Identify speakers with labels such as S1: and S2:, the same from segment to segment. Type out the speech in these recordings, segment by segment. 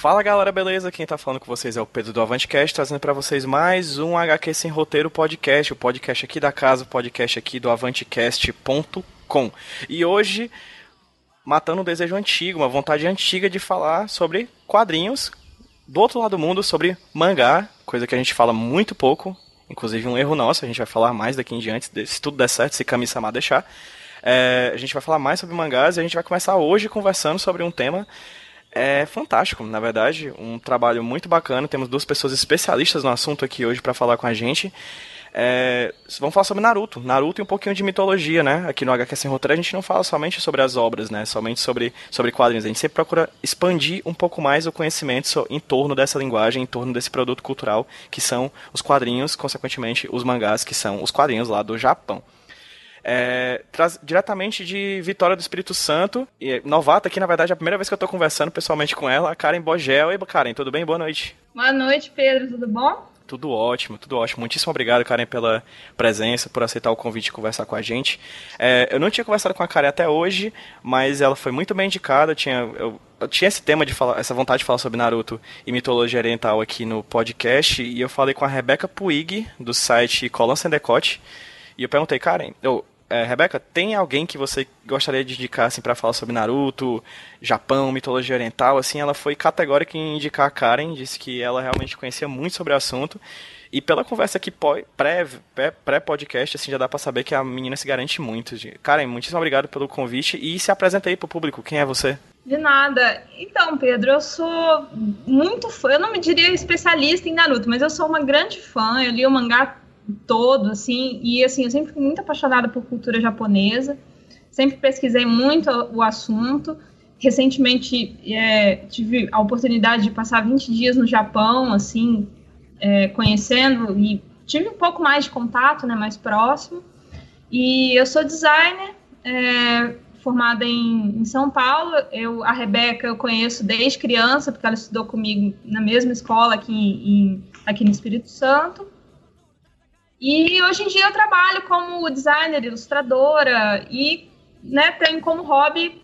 S1: Fala galera, beleza? Quem tá falando com vocês é o Pedro do Avantcast, trazendo para vocês mais um HQ Sem Roteiro podcast, o podcast aqui da casa, o podcast aqui do avantcast.com. E hoje, matando um desejo antigo, uma vontade antiga de falar sobre quadrinhos do outro lado do mundo, sobre mangá, coisa que a gente fala muito pouco, inclusive um erro nosso, a gente vai falar mais daqui em diante, se tudo der certo, se Kami-sama deixar. É, a gente vai falar mais sobre mangás e a gente vai começar hoje conversando sobre um tema é fantástico, na verdade, um trabalho muito bacana. Temos duas pessoas especialistas no assunto aqui hoje para falar com a gente. É, vamos falar sobre Naruto, Naruto e um pouquinho de mitologia, né? Aqui no HQ Sem Roteiro a gente não fala somente sobre as obras, né? Somente sobre, sobre quadrinhos. A gente sempre procura expandir um pouco mais o conhecimento em torno dessa linguagem, em torno desse produto cultural que são os quadrinhos, consequentemente os mangás, que são os quadrinhos lá do Japão. É, traz diretamente de Vitória do Espírito Santo. E, novata aqui, na verdade, é a primeira vez que eu estou conversando pessoalmente com ela, a Karen Bogel. E Karen, tudo bem? Boa noite.
S2: Boa noite, Pedro. Tudo bom?
S1: Tudo ótimo, tudo ótimo. Muitíssimo obrigado, Karen, pela presença, por aceitar o convite de conversar com a gente. É, eu não tinha conversado com a Karen até hoje, mas ela foi muito bem indicada. Eu tinha, eu, eu tinha esse tema de falar, essa vontade de falar sobre Naruto e mitologia oriental aqui no podcast, e eu falei com a Rebeca Puig, do site Colon Sendecote, e eu perguntei, Karen, eu, é, Rebeca, tem alguém que você gostaria de indicar assim para falar sobre Naruto, Japão, mitologia oriental? Assim, ela foi categórica em indicar a Karen, disse que ela realmente conhecia muito sobre o assunto. E pela conversa aqui pré-podcast, assim, já dá para saber que a menina se garante muito. Karen, muitíssimo obrigado pelo convite e se apresenta aí pro público. Quem é você?
S2: De nada. Então, Pedro, eu sou muito fã, eu não me diria especialista em Naruto, mas eu sou uma grande fã. Eu li o mangá todo, assim, e assim, eu sempre fui muito apaixonada por cultura japonesa, sempre pesquisei muito o assunto. Recentemente é, tive a oportunidade de passar 20 dias no Japão, assim, é, conhecendo e tive um pouco mais de contato, né, mais próximo. E eu sou designer, é, formada em, em, São Paulo. Eu, a Rebeca eu conheço desde criança, porque ela estudou comigo na mesma escola aqui, em, aqui no Espírito Santo. E hoje em dia eu trabalho como designer, ilustradora e né, tenho como hobby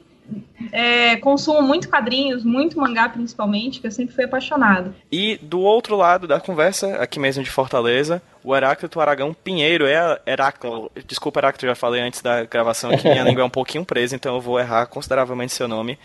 S2: é, consumo muito quadrinhos, muito mangá principalmente, que eu sempre fui apaixonado.
S1: E do outro lado da conversa, aqui mesmo de Fortaleza, o Heráclito Aragão Pinheiro é Heráclito. Desculpa, Heráclito, já falei antes da gravação que minha língua é um pouquinho presa, então eu vou errar consideravelmente seu nome.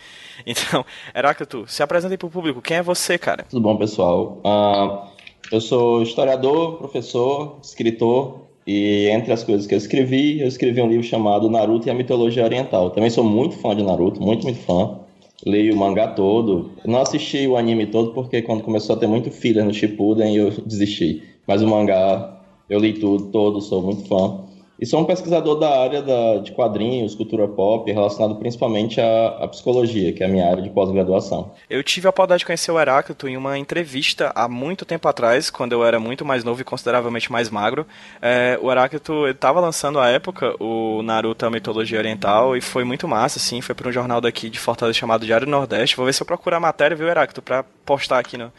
S1: Então, Heráclito, se apresente para o público. Quem é você, cara?
S3: Tudo bom, pessoal? Uh, eu sou historiador, professor, escritor, e entre as coisas que eu escrevi, eu escrevi um livro chamado Naruto e a Mitologia Oriental. Também sou muito fã de Naruto, muito, muito fã. Leio o mangá todo. não assisti o anime todo porque quando começou a ter muito filler no Shippuden eu desisti. Mas o mangá eu li tudo, todo, sou muito fã. E sou um pesquisador da área da, de quadrinhos, cultura pop, relacionado principalmente à, à psicologia, que é a minha área de pós-graduação.
S1: Eu tive a oportunidade de conhecer o Heráclito em uma entrevista há muito tempo atrás, quando eu era muito mais novo e consideravelmente mais magro. É, o Heráclito estava lançando à época o Naruto a Mitologia Oriental e foi muito massa, assim, foi para um jornal daqui de Fortaleza chamado Diário Nordeste. Vou ver se eu procuro a matéria, viu, Heráclito, para postar aqui no,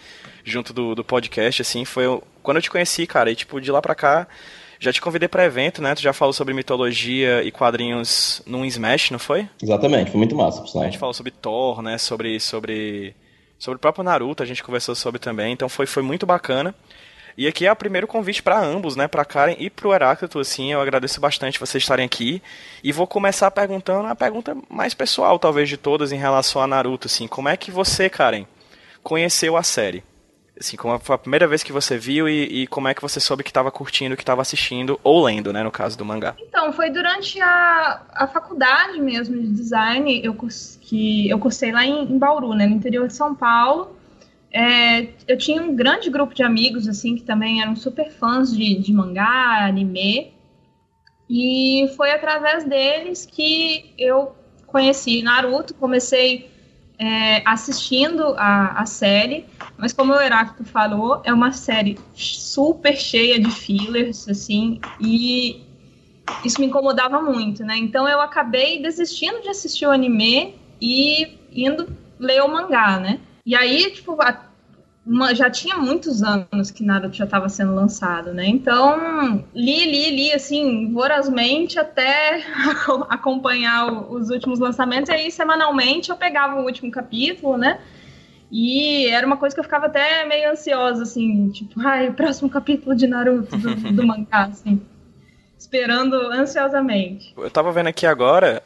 S1: junto do, do podcast, assim, foi quando eu te conheci, cara, e tipo, de lá pra cá já te convidei para evento, né? Tu já falou sobre mitologia e quadrinhos num Smash, não foi?
S3: Exatamente, foi muito massa,
S1: pessoal. A gente falou sobre Thor, né? Sobre, sobre, sobre o próprio Naruto, a gente conversou sobre também, então foi, foi muito bacana. E aqui é o primeiro convite para ambos, né, para Karen e para o Heráclito, assim, eu agradeço bastante vocês estarem aqui. E vou começar perguntando a pergunta mais pessoal, talvez, de todas em relação a Naruto, assim, como é que você, Karen, conheceu a série? Assim, como foi a primeira vez que você viu e, e como é que você soube que estava curtindo, que estava assistindo ou lendo, né, no caso do mangá?
S2: Então, foi durante a, a faculdade mesmo de design, eu, que eu cursei lá em, em Bauru, né, no interior de São Paulo. É, eu tinha um grande grupo de amigos, assim, que também eram super fãs de, de mangá, anime. E foi através deles que eu conheci Naruto, comecei é, assistindo a, a série, mas como o Heráclito falou, é uma série super cheia de fillers, assim, e isso me incomodava muito, né? Então eu acabei desistindo de assistir o anime e indo ler o mangá, né? E aí, tipo, a, uma, já tinha muitos anos que Naruto já estava sendo lançado, né? Então, li, li, li, assim, vorazmente até acompanhar os últimos lançamentos. E aí, semanalmente, eu pegava o último capítulo, né? E era uma coisa que eu ficava até meio ansiosa, assim, tipo, ai, o próximo capítulo de Naruto do, do mangá, assim. Esperando ansiosamente.
S1: Eu tava vendo aqui agora,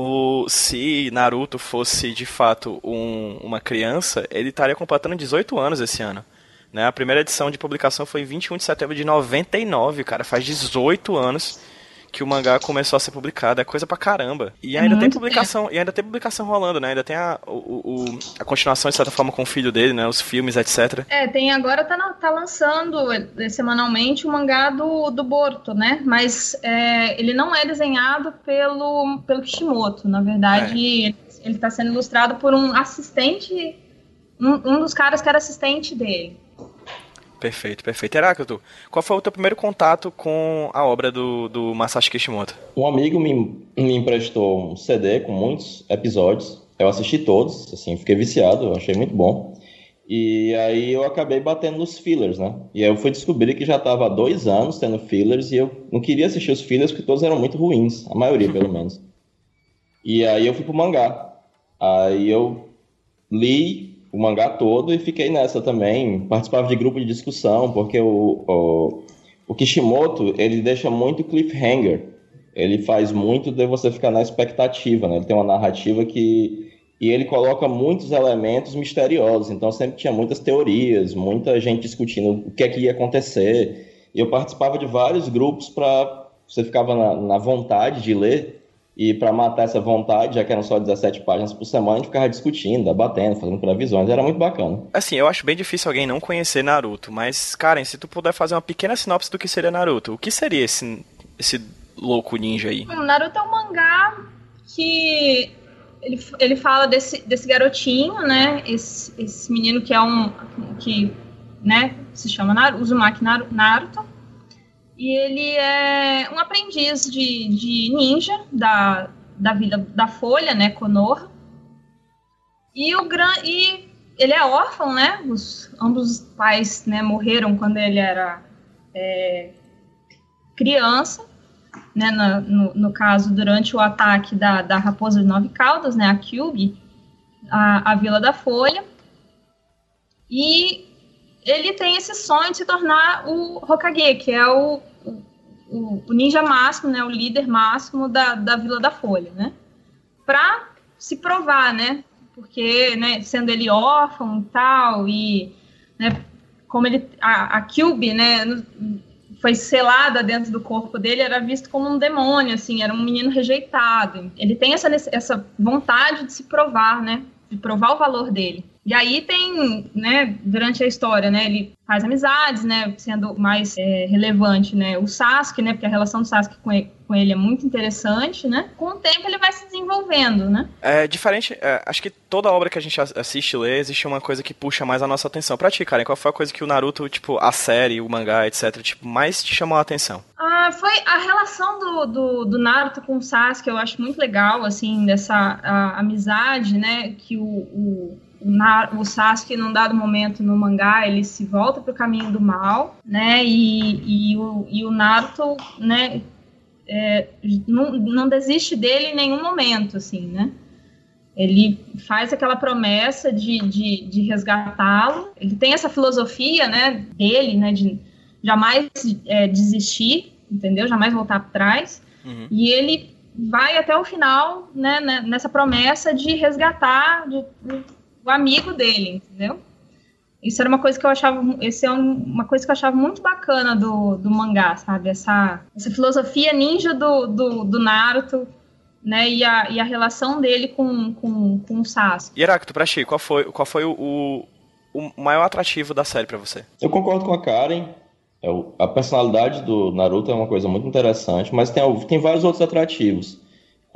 S1: o, se Naruto fosse de fato um, uma criança, ele estaria completando 18 anos esse ano. Né? A primeira edição de publicação foi em 21 de setembro de 99, cara. Faz 18 anos que o mangá começou a ser publicado. É coisa pra caramba. E ainda tem publicação, tempo. e ainda tem publicação rolando, né? Ainda tem a, o, o, a continuação, de certa forma, com o filho dele, né? Os filmes, etc.
S2: É, tem agora tá, tá lançando é, semanalmente o mangá do, do Borto, né? Mas é, ele não é desenhado pelo, pelo Kishimoto. Na verdade, é. ele está sendo ilustrado por um assistente. Um, um dos caras que era assistente dele.
S1: Perfeito, perfeito. Heráclito, qual foi o teu primeiro contato com a obra do, do Masashi Kishimoto?
S3: Um amigo me, me emprestou um CD com muitos episódios. Eu assisti todos, assim, fiquei viciado, achei muito bom. E aí eu acabei batendo nos fillers, né? E aí eu fui descobrir que já estava há dois anos tendo fillers e eu não queria assistir os fillers porque todos eram muito ruins, a maioria pelo menos. E aí eu fui pro mangá. Aí eu li o mangá todo e fiquei nessa também. Participava de grupo de discussão, porque o, o, o Kishimoto, ele deixa muito cliffhanger. Ele faz muito de você ficar na expectativa, né? Ele tem uma narrativa que... E ele coloca muitos elementos misteriosos. Então sempre tinha muitas teorias, muita gente discutindo o que é que ia acontecer. E eu participava de vários grupos para... Você ficava na, na vontade de ler e para matar essa vontade, já que eram só 17 páginas por semana, a gente ficava discutindo, debatendo, fazendo previsões, era muito bacana.
S1: Assim, eu acho bem difícil alguém não conhecer Naruto, mas, Karen, se tu puder fazer uma pequena sinopse do que seria Naruto, o que seria esse, esse louco ninja aí?
S2: Hum, Naruto é um mangá que ele, ele fala desse, desse garotinho, né, esse, esse menino que é um, que, né, se chama Naruto, Uzumaki Naruto, e ele é um aprendiz de, de ninja da, da vida da Folha, né, Konoha. E o gran, e ele é órfão, né? Os, ambos os pais né, morreram quando ele era é, criança, né? No, no, caso, durante o ataque da, da Raposa de Nove Caldas, né? A Kyubi, a, a Vila da Folha. E ele tem esse sonho de se tornar o Hokage, que é o, o, o ninja máximo, né, o líder máximo da, da Vila da Folha, né? Para se provar, né? Porque, né, sendo ele órfão e tal, e né, como ele a, a Cube, né, foi selada dentro do corpo dele, era visto como um demônio, assim, era um menino rejeitado. Ele tem essa, essa vontade de se provar, né? De provar o valor dele. E aí tem, né, durante a história, né, ele faz amizades, né, sendo mais é, relevante, né, o Sasuke, né, porque a relação do Sasuke com ele, com ele é muito interessante, né, com o tempo ele vai se desenvolvendo, né.
S1: É diferente, é, acho que toda obra que a gente assiste e lê, existe uma coisa que puxa mais a nossa atenção. Pra ti, Karen, qual foi a coisa que o Naruto, tipo, a série, o mangá, etc, tipo, mais te chamou a atenção?
S2: Ah, foi a relação do, do, do Naruto com o Sasuke, eu acho muito legal, assim, dessa amizade, né, que o, o o Sasuke, num dado momento no mangá, ele se volta para o caminho do mal, né? E, e, o, e o Naruto, né? É, não, não desiste dele em nenhum momento, assim, né? Ele faz aquela promessa de, de, de resgatá-lo. Ele tem essa filosofia, né? Dele, né? De jamais é, desistir, entendeu? Jamais voltar para trás. Uhum. E ele vai até o final, né? Nessa promessa de resgatar, de, o amigo dele, entendeu? Isso era uma coisa que eu achava, esse é um, uma coisa que eu achava muito bacana do, do mangá, sabe? Essa, essa filosofia ninja do, do, do Naruto, né? E a, e a relação dele com, com, com o Sasuke.
S1: E Heráclito, pra ti, qual foi, qual foi o, o maior atrativo da série para você?
S3: Eu concordo com a Karen. É a personalidade do Naruto é uma coisa muito interessante, mas tem, tem vários outros atrativos.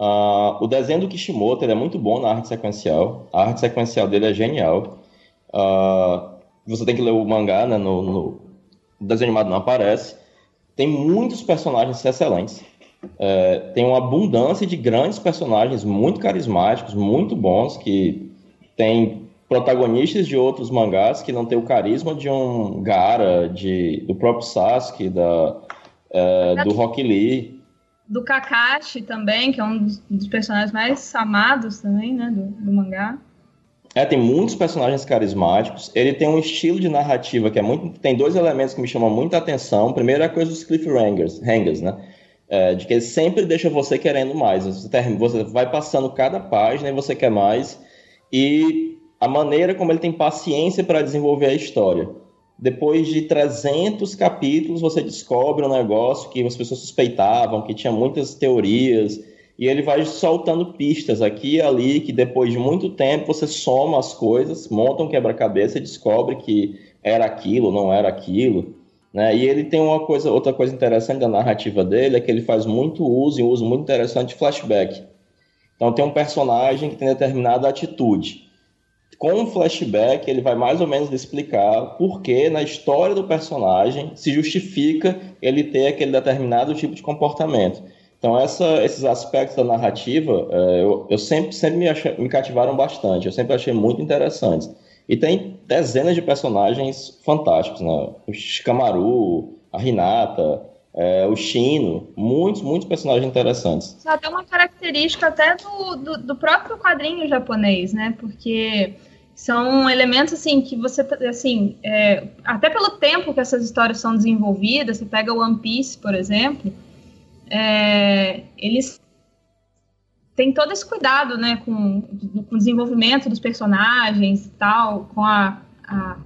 S3: Uh, o desenho do Kishimoto é muito bom na arte sequencial. A arte sequencial dele é genial. Uh, você tem que ler o mangá, né? No, no, o desenho animado não aparece. Tem muitos personagens excelentes. É, tem uma abundância de grandes personagens muito carismáticos, muito bons, que tem protagonistas de outros mangás que não tem o carisma de um Gara, de, do próprio Sasuke, da, é, do Rock Lee.
S2: Do Kakashi também, que é um dos, personagens mais amados também, né, do, do mangá.
S3: É, tem muitos personagens carismáticos. Ele tem um estilo de narrativa que é muito. Tem dois elementos que me chamam muita atenção. Primeiro é a coisa dos cliffhangers, hangers, né? É, de que ele sempre deixa você querendo mais. Você, termina, você vai passando cada página e você quer mais. E a maneira como ele tem paciência para desenvolver a história. Depois de 300 capítulos, você descobre um negócio que as pessoas suspeitavam, que tinha muitas teorias e ele vai soltando pistas aqui e ali, que depois de muito tempo você soma as coisas, monta um quebra-cabeça e descobre que era aquilo, não era aquilo. Né? E ele tem uma coisa, outra coisa interessante da narrativa dele, é que ele faz muito uso, e um uso muito interessante de flashback. Então tem um personagem que tem determinada atitude. Com um flashback, ele vai mais ou menos explicar por que na história do personagem se justifica ele ter aquele determinado tipo de comportamento. Então, essa, esses aspectos da narrativa, é, eu, eu sempre, sempre me, achei, me cativaram bastante, eu sempre achei muito interessantes. E tem dezenas de personagens fantásticos, né? O Shikamaru, a Hinata, é, o Shino, muitos, muitos personagens interessantes.
S2: Isso é até uma característica até do, do, do, próprio quadrinho japonês, né? Porque são elementos assim que você assim é, até pelo tempo que essas histórias são desenvolvidas, você pega One Piece, por exemplo, é, eles têm todo esse cuidado, né, com, com o desenvolvimento dos personagens e tal, com a, a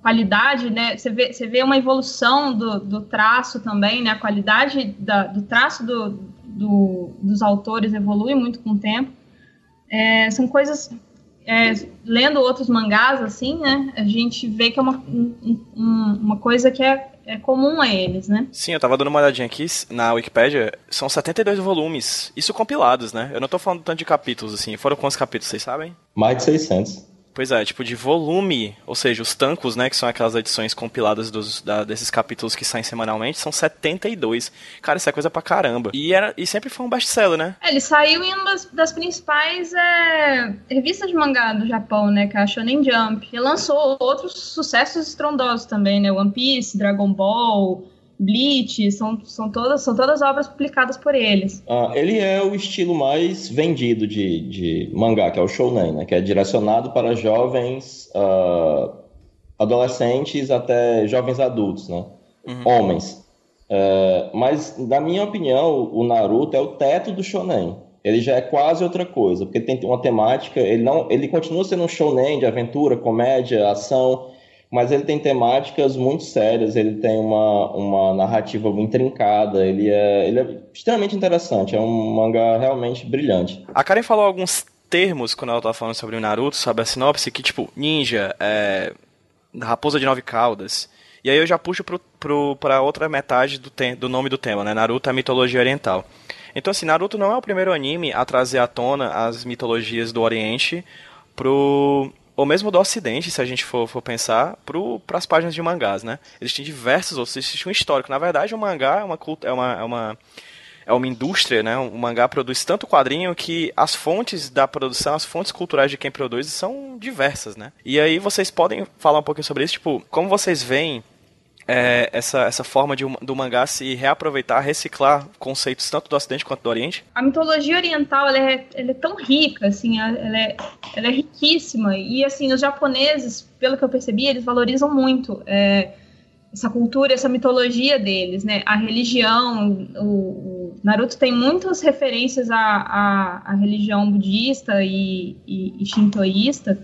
S2: qualidade, né, você vê, você vê uma evolução do, do traço também, né, a qualidade da, do traço do, do, dos autores evolui muito com o tempo. É, são coisas é, lendo outros mangás, assim, né, a gente vê que é uma, um, uma coisa que é é comum a eles, né?
S1: Sim, eu tava dando uma olhadinha aqui na Wikipedia, são 72 volumes, isso compilados, né? Eu não tô falando tanto de capítulos, assim, foram quantos capítulos, vocês sabem?
S3: Mais de 600.
S1: Pois é, tipo de volume, ou seja, os tancos, né, que são aquelas edições compiladas dos, da, desses capítulos que saem semanalmente, são 72. Cara, isso é coisa pra caramba. E, era, e sempre foi um best-seller, né?
S2: É, ele saiu em uma das, das principais é, revistas de mangá do Japão, né, que é a Shonen Jump. E lançou outros sucessos estrondosos também, né, One Piece, Dragon Ball, Bleach, são, são, todas, são todas obras publicadas por eles.
S3: Ah, ele é o estilo mais vendido de, de mangá, que é o shounen, né? que é direcionado para jovens uh, adolescentes até jovens adultos, né? Uhum. homens. Uh, mas, na minha opinião, o Naruto é o teto do shonen. Ele já é quase outra coisa, porque tem uma temática, ele não, ele continua sendo um shonen de aventura, comédia, ação, mas ele tem temáticas muito sérias, ele tem uma, uma narrativa intrincada, ele é, ele é extremamente interessante, é um mangá realmente brilhante.
S1: A Karen falou alguns termos quando ela estava falando sobre o Naruto, sobre a sinopse, que tipo, ninja, é, raposa de nove caudas. E aí eu já puxo pro, pro, pra outra metade do, do nome do tema, né? Naruto é a mitologia oriental. Então, assim, Naruto não é o primeiro anime a trazer à tona as mitologias do Oriente pro, ou mesmo do Ocidente, se a gente for, for pensar, para as páginas de mangás, né? Existem diversos outros, existe um histórico. Na verdade, o mangá é uma, é uma, é uma, é uma indústria, né? O mangá produz tanto quadrinho que as fontes da produção, as fontes culturais de quem produz são diversas, né? E aí vocês podem falar um pouquinho sobre isso, tipo, como vocês veem é, essa, essa forma de, do mangá se reaproveitar, reciclar conceitos tanto do Ocidente quanto do Oriente?
S2: A mitologia oriental ela é, ela é tão rica, assim, ela é, ela é riquíssima. E assim, os japoneses, pelo que eu percebi, eles valorizam muito é, essa cultura, essa mitologia deles, né? A religião, o, o Naruto tem muitas referências à, à, à religião budista e, e, e shintoísta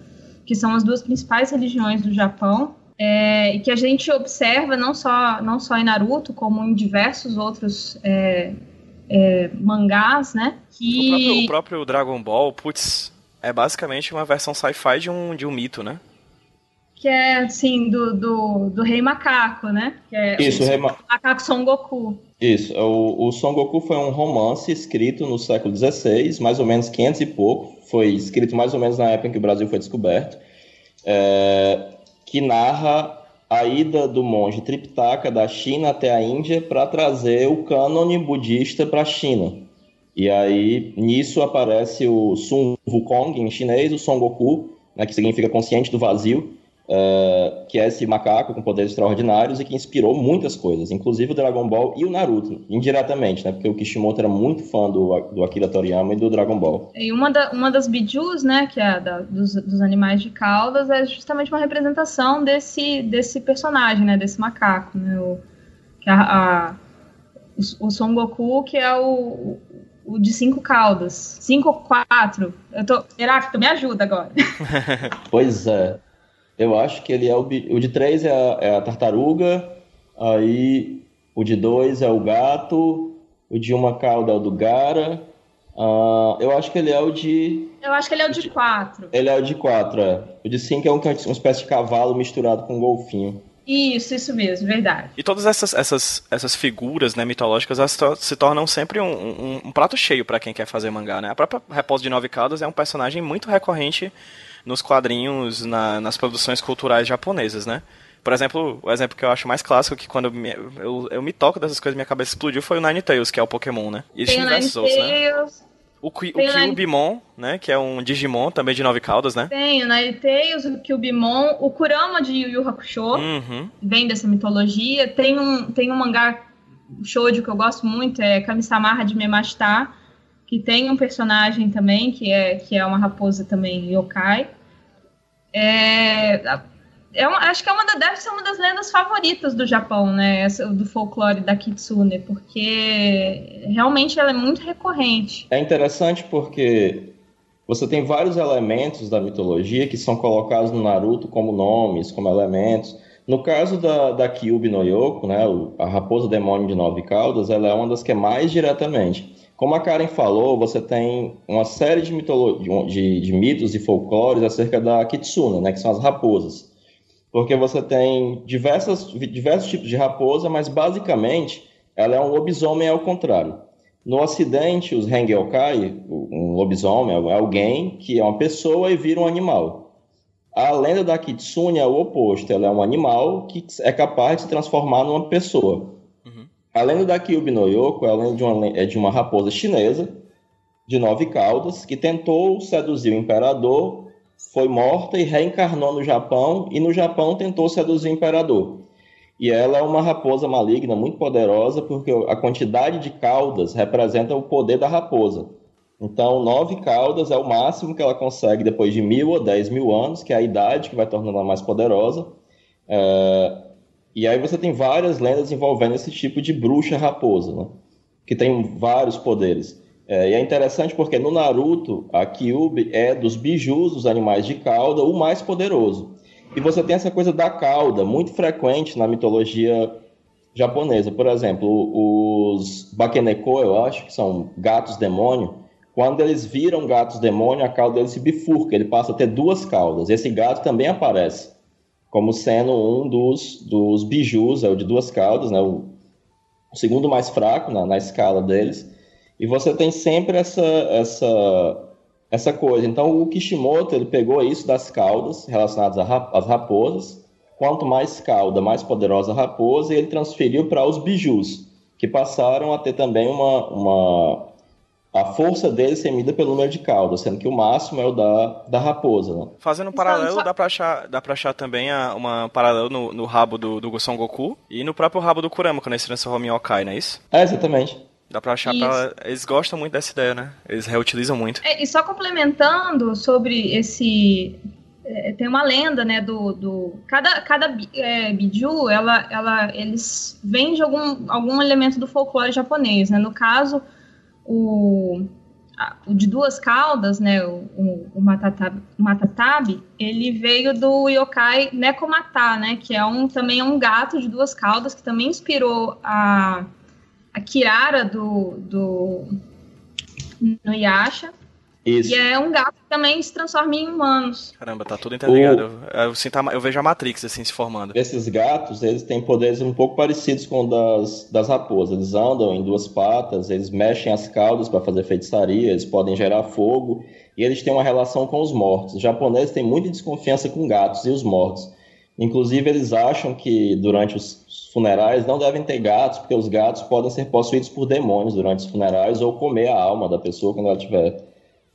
S2: que são as duas principais religiões do Japão, é, e que a gente observa não só, não só em Naruto, como em diversos outros é, é, mangás, né?
S1: Que... O, próprio, o próprio Dragon Ball, putz, é basicamente uma versão sci-fi de um, de um mito, né?
S2: Que é, assim, do, do, do Rei Macaco, né? Que é
S3: Isso, o Rei
S2: Ma... Macaco Son Goku.
S3: Isso, o, o Son Goku foi um romance escrito no século XVI, mais ou menos 500 e pouco. Foi escrito mais ou menos na época em que o Brasil foi descoberto. É, que narra a ida do monge Triptaka da China até a Índia para trazer o cânone budista para a China. E aí, nisso aparece o Sun Wukong em chinês, o Son Goku, né, que significa consciente do vazio, uh, que é esse macaco com poderes extraordinários e que inspirou muitas coisas, inclusive o Dragon Ball e o Naruto, indiretamente, né? Porque o Kishimoto era muito fã do, do Akira Toriyama e do Dragon Ball.
S2: E uma, da, uma das bijus, né, que é da, dos, dos animais de caudas, é justamente uma representação desse, desse personagem, né? Desse macaco, né? O, que a, a o, o Son Goku, que é o, o de cinco caudas. Cinco ou quatro. Eu tô. Heráclito, me ajuda agora.
S3: pois é. Eu acho que ele é o, o de 3 é, a, é a tartaruga, aí o de 2 é o gato, o de uma cauda é o do Gara. Uh, eu acho que ele é o de.
S2: Eu acho que ele é o de 4.
S3: Ele é o de 4, é. O de 5 é um, uma espécie de cavalo misturado com um golfinho.
S2: Isso, isso mesmo, verdade.
S1: E todas essas, essas, essas figuras né, mitológicas elas se tornam sempre um, um, um prato cheio para quem quer fazer mangá. Né? A própria Repouso de Nove Caldas é um personagem muito recorrente nos quadrinhos, na, nas produções culturais japonesas, né? Por exemplo, o exemplo que eu acho mais clássico, que quando eu me, eu, eu me toco dessas coisas minha cabeça explodiu, foi o Ninetales, que é o Pokémon, né?
S2: E Tem diversos outros, né?
S1: O, o Kyubimon, né? Que é um Digimon também de nove caudas, né?
S2: Tem o Ninetales, o Kyubimon, o Kurama de Yu Yu Hakusho,
S1: uhum.
S2: vem dessa mitologia. Tem um, tem um mangá shoujo que eu gosto muito, é Kami-sama de Memashita, que tem um personagem também, que é, que é uma raposa também yokai. É, é acho que é uma da, deve ser uma das lendas favoritas do Japão, né? Essa, do folclore da Kitsune, porque realmente ela é muito recorrente.
S3: É interessante porque você tem vários elementos da mitologia que são colocados no Naruto como nomes, como elementos. No caso da, da Kyubi no Yoko, né, a raposa demônio de nove caudas, ela é uma das que é mais diretamente. Como a Karen falou, você tem uma série de, de, de mitos e folclores acerca da Kitsuna, né, que são as raposas. Porque você tem diversas, diversos tipos de raposa, mas basicamente ela é um lobisomem ao contrário. No ocidente, os Hengeokai, um lobisomem é alguém que é uma pessoa e vira um animal. A lenda da Kitsune é o oposto, ela é um animal que é capaz de se transformar numa pessoa. A lenda da Kyubi no Yoko é, de uma, é de uma raposa chinesa de nove caudas que tentou seduzir o imperador, foi morta e reencarnou no Japão, e no Japão tentou seduzir o imperador. E ela é uma raposa maligna muito poderosa, porque a quantidade de caudas representa o poder da raposa. Então, nove caudas é o máximo que ela consegue depois de mil ou dez mil anos, que é a idade que vai tornando ela mais poderosa. É e aí você tem várias lendas envolvendo esse tipo de bruxa raposa, né? que tem vários poderes. É, e é interessante porque no Naruto, a Kyubi é dos bijus, dos animais de cauda, o mais poderoso. E você tem essa coisa da cauda, muito frequente na mitologia japonesa. Por exemplo, os Bakeneko, eu acho, que são gatos demônio, quando eles viram gatos demônio, a cauda deles se bifurca, ele passa a ter duas caudas. Esse gato também aparece como sendo um dos, dos bijus, é o de duas caudas, né, o, o segundo mais fraco na, na, escala deles. E você tem sempre essa, essa, essa coisa. Então, o Kishimoto ele pegou isso das caudas relacionadas às raposas. Quanto mais cauda, mais poderosa a raposa, e ele transferiu para os bijus, que passaram a ter também uma, uma a força dele ser medida pelo número de caudas, sendo que o máximo é o da, da raposa. Né?
S1: Fazendo um paralelo, dá pra achar, dá pra achar também a, uma paralelo no, no rabo do, do Son Goku e no próprio rabo do Kurama, quando ele se transforma em Okai, não é isso?
S3: É, exatamente.
S1: Dá pra achar pra... Eles gostam muito dessa ideia, né? Eles reutilizam muito.
S2: É, e só complementando sobre esse. É, tem uma lenda, né, do... do... Cada, cada é, biju, ela, ela, eles vêm de algum, algum elemento do folclore japonês, né? No caso o, o de duas caudas, né, o, o, o Matatab, Matatab, ele veio do yokai Nekomata, né, que é um, também é um gato de duas caudas, que também inspirou a, a Kirara do, do no Yasha. Isso. E é um gato que também se transforma em humanos.
S1: Caramba, tá tudo interligado. O... Eu, eu, sinto a, eu vejo a Matrix assim se formando.
S3: Esses gatos, eles têm poderes um pouco parecidos com das, das raposas. Eles andam em duas patas, eles mexem as caudas para fazer feitiçaria, eles podem gerar fogo e eles têm uma relação com os mortos. Os japoneses têm muita desconfiança com gatos e os mortos. Inclusive, eles acham que durante os funerais não devem ter gatos, porque os gatos podem ser possuídos por demônios durante os funerais ou comer a alma da pessoa quando ela estiver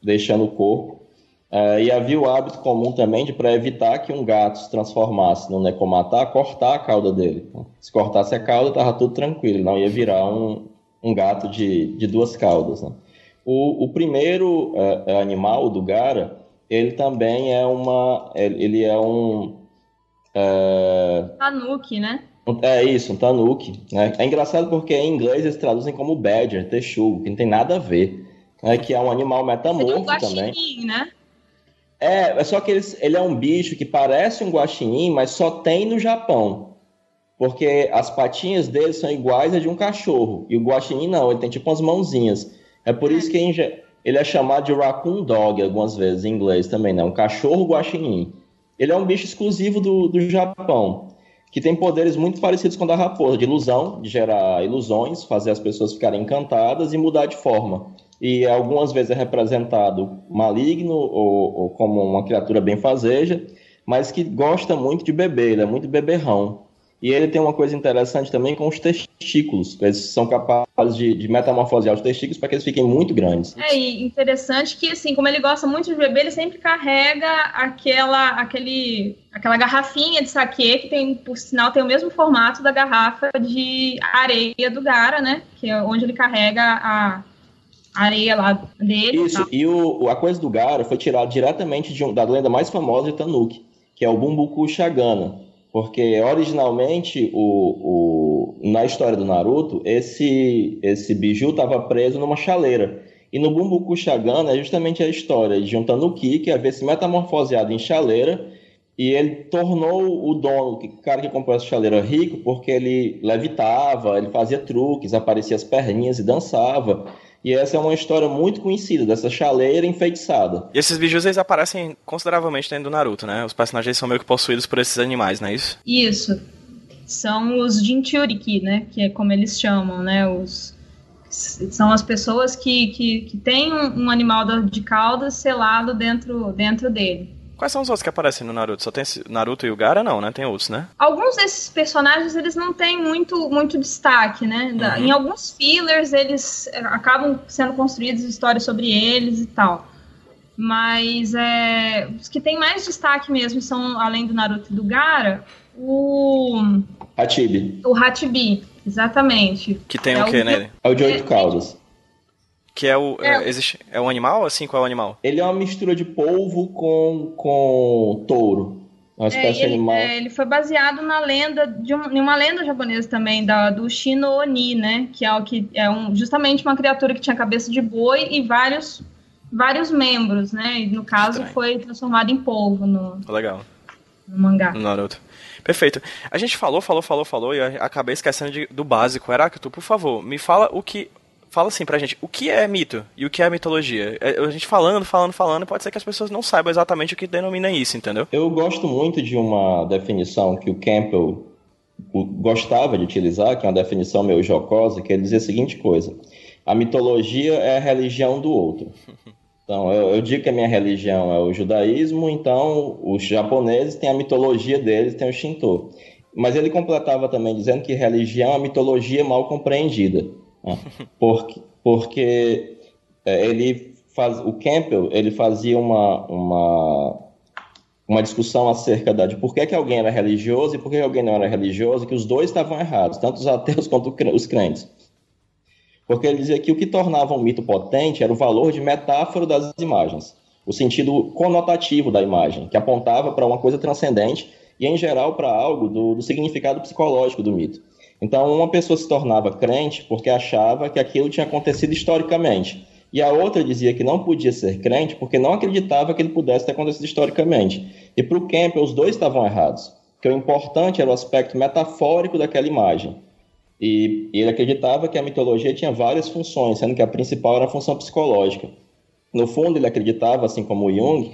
S3: deixando o corpo. Uh, e havia o hábito comum também de, para evitar que um gato se transformasse no necomatar, cortar a cauda dele. Se cortasse a cauda, estava tudo tranquilo, não ia virar um, um gato de, de duas caudas. Né? O, o, primeiro uh, animal do Gara, ele também é uma. Ele é um.
S2: Uh, tanuki, né?
S3: É isso, um tanuki. Né? É engraçado porque em inglês eles traduzem como badger, texugo, que não tem nada a ver né, que é um animal metamorfo um também. né? É, é só que ele, ele é um bicho que parece um guaxinim, mas só tem no Japão. Porque as patinhas dele são iguais a de um cachorro. E o guaxinim não, ele tem tipo umas mãozinhas. É por isso que ele é chamado de raccoon dog algumas vezes em inglês também, né? Um cachorro guaxinim. Ele é um bicho exclusivo do, do Japão, que tem poderes muito parecidos com o da raposa, de ilusão, de gerar ilusões, fazer as pessoas ficarem encantadas e mudar de forma e algumas vezes é representado maligno ou, ou como uma criatura benfazeja, mas que gosta muito de beber, ele é muito beberrão. E ele tem uma coisa interessante também com os testículos. Eles são capazes de, de metamorfosear os testículos para que eles fiquem muito grandes.
S2: É, e interessante que, assim, como ele gosta muito de beber, ele sempre carrega aquela, aquele, aquela garrafinha de saquê, que tem, por sinal, tem o mesmo formato da garrafa de areia do Gara, né? Que é onde ele carrega a, areia lá dele.
S3: Isso, e, o, a coisa do Gara foi tirada diretamente de um, da lenda mais famosa de Tanuki, que é o Bumbuku Shagana. Porque originalmente, o, o, na história do Naruto, esse, esse biju estava preso numa chaleira. E no Bumbuku Shagana é justamente a história de um Tanuki que havia se metamorfoseado em chaleira e ele tornou o dono, o cara que comprou essa chaleira, rico porque ele levitava, ele fazia truques, aparecia as perninhas e dançava. E essa é uma história muito conhecida, dessa chaleira enfeitiçada.
S1: E esses bijus, eles aparecem consideravelmente dentro do Naruto, né? Os personagens são meio que possuídos por esses animais, não é isso?
S2: Isso. São os Jinchuriki, né? Que é como eles chamam, né? Os... São as pessoas que, que, que têm um, um animal de cauda selado dentro, dentro dele.
S1: Quais são os outros que aparecem no Naruto? Só tem Naruto e o Gara, não, né? Tem outros, né?
S2: Alguns desses personagens, eles não têm muito, muito destaque, né? Uhum. Em alguns fillers, eles eh, acabam sendo construídas histórias sobre eles e tal. Mas é, os que têm mais destaque mesmo são, além do Naruto e do Gara, o...
S3: Hatibi.
S2: O Hatibi, exatamente.
S1: Que tem é o que nele?
S3: É o de oito caudas.
S1: Que é o. É. É, existe, é um animal? Assim, qual é o animal?
S3: Ele é uma mistura de polvo com, com touro. Uma espécie
S2: é, ele,
S3: de animal.
S2: É, ele foi baseado na lenda, de um, em uma lenda japonesa também, da, do Shino Oni, né? Que é, o que é um, justamente uma criatura que tinha cabeça de boi e vários, vários membros, né? E no caso Estranho. foi transformado em polvo no,
S1: Legal.
S2: no mangá.
S1: No Naruto. Perfeito. A gente falou, falou, falou, falou e acabei esquecendo de, do básico. Heráclito, por favor, me fala o que fala assim pra gente, o que é mito e o que é mitologia? É, a gente falando, falando, falando, pode ser que as pessoas não saibam exatamente o que denomina isso, entendeu?
S3: Eu gosto muito de uma definição que o Campbell gostava de utilizar, que é uma definição meio jocosa, que ele dizia a seguinte coisa: a mitologia é a religião do outro. Então, eu, eu, digo que a minha religião é o judaísmo, então os japoneses têm a mitologia deles, tem o Shinto. Mas ele completava também dizendo que religião é a mitologia mal compreendida. Né? Porque, porque é, ele faz, o Campbell ele fazia uma, uma, uma discussão acerca da, de por que, que alguém era religioso e por que alguém não era religioso, que os dois estavam errados, tanto os ateus quanto os crentes. Porque ele dizia que o que tornava um mito potente era o valor de metáfora das imagens, o sentido conotativo da imagem, que apontava para uma coisa transcendente e, em geral, para algo do, do significado psicológico do mito. Então, uma pessoa se tornava crente porque achava que aquilo tinha acontecido historicamente. e a outra dizia que não podia ser crente porque não acreditava que ele pudesse ter acontecido historicamente. E para o Campbell, os dois estavam errados, porque o importante era o aspecto metafórico daquela imagem. E ele acreditava que a mitologia tinha várias funções, sendo que a principal era a função psicológica. No fundo, ele acreditava, assim como Jung,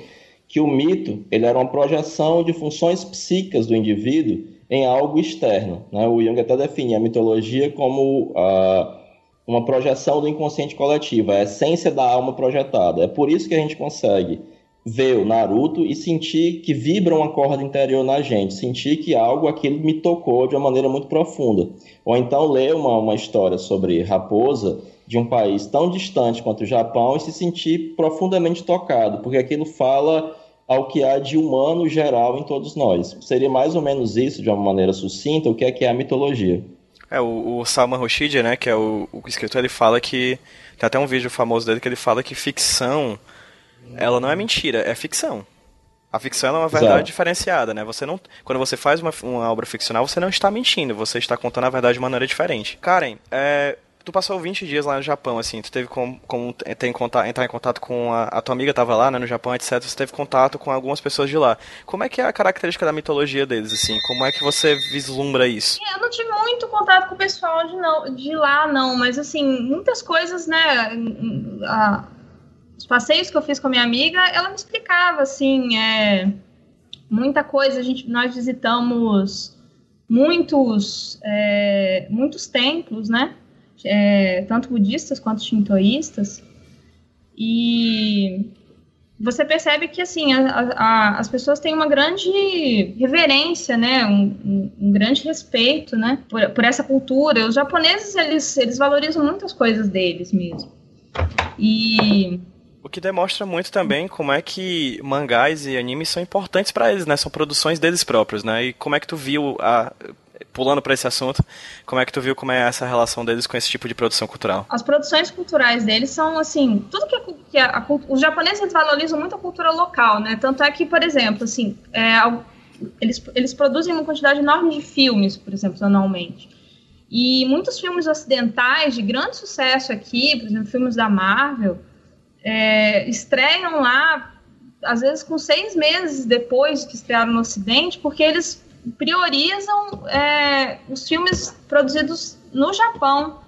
S3: que o mito ele era uma projeção de funções psíquicas do indivíduo em algo externo. Né? O Jung até definia a mitologia como uh, uma projeção do inconsciente coletivo, a essência da alma projetada. É por isso que a gente consegue ver o Naruto e sentir que vibra uma corda interior na gente, sentir que algo aquilo me tocou de uma maneira muito profunda. Ou então ler uma, uma história sobre raposa de um país tão distante quanto o Japão e se sentir profundamente tocado, porque aquilo fala ao que há de humano geral em todos nós. Seria mais ou menos isso, de uma maneira sucinta, o que é que é a mitologia.
S1: É, o, o Salman Rushdie, né, que é o, o escritor, ele fala que tem até um vídeo famoso dele que ele fala que ficção ela não é mentira, é ficção. A ficção é uma verdade Exato. diferenciada, né? Você não, quando você faz uma, uma obra ficcional, você não está mentindo, você está contando a verdade de maneira diferente. Karen, é, tu passou 20 dias lá no Japão, assim, tu teve como, como contato, entrar em contato com a, a tua amiga estava lá, né, no Japão, etc. Você teve contato com algumas pessoas de lá. Como é que é a característica da mitologia deles, assim? Como é que você vislumbra isso?
S2: É, eu não tive muito contato com o pessoal de, não, de lá, não, mas assim, muitas coisas, né? A os passeios que eu fiz com a minha amiga, ela me explicava assim, é, muita coisa. A gente, nós visitamos muitos, é, muitos templos, né? É, tanto budistas quanto shintoístas. E você percebe que assim a, a, as pessoas têm uma grande reverência, né, um, um, um grande respeito, né, por, por, essa cultura. Os japoneses eles, eles valorizam muitas coisas deles mesmo. E
S1: o que demonstra muito também como é que mangás e animes são importantes para eles, né? São produções deles próprios, né? E como é que tu viu a pulando para esse assunto, como é que tu viu como é essa relação deles com esse tipo de produção cultural?
S2: As produções culturais deles são assim, tudo que, que a, a, os japoneses valorizam muito a cultura local, né? Tanto é que, por exemplo, assim, é, eles, eles produzem uma quantidade enorme de filmes, por exemplo, anualmente. E muitos filmes ocidentais de grande sucesso aqui, por exemplo, filmes da Marvel, é, estreiam lá, às vezes com seis meses depois que estrearam no Ocidente, porque eles priorizam é, os filmes produzidos no Japão,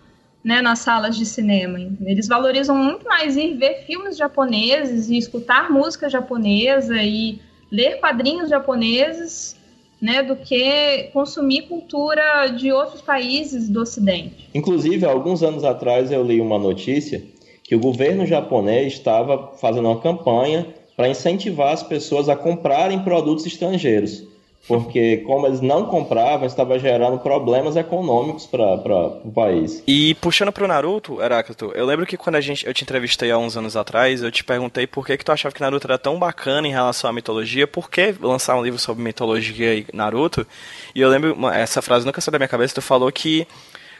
S2: né, nas salas de cinema. Eles valorizam muito mais ir ver filmes japoneses e escutar música japonesa e ler quadrinhos japoneses, né, do que consumir cultura de outros países do Ocidente.
S3: Inclusive, alguns anos atrás eu li uma notícia que o governo japonês estava fazendo uma campanha para incentivar as pessoas a comprarem produtos estrangeiros. Porque, como eles não compravam, estava gerando problemas econômicos para o país.
S1: E puxando para o Naruto, Heráclito, eu lembro que quando a gente, eu te entrevistei há uns anos atrás, eu te perguntei por que, que tu achava que Naruto era tão bacana em relação à mitologia, por que lançar um livro sobre mitologia e Naruto? E eu lembro, essa frase nunca saiu da minha cabeça, tu falou que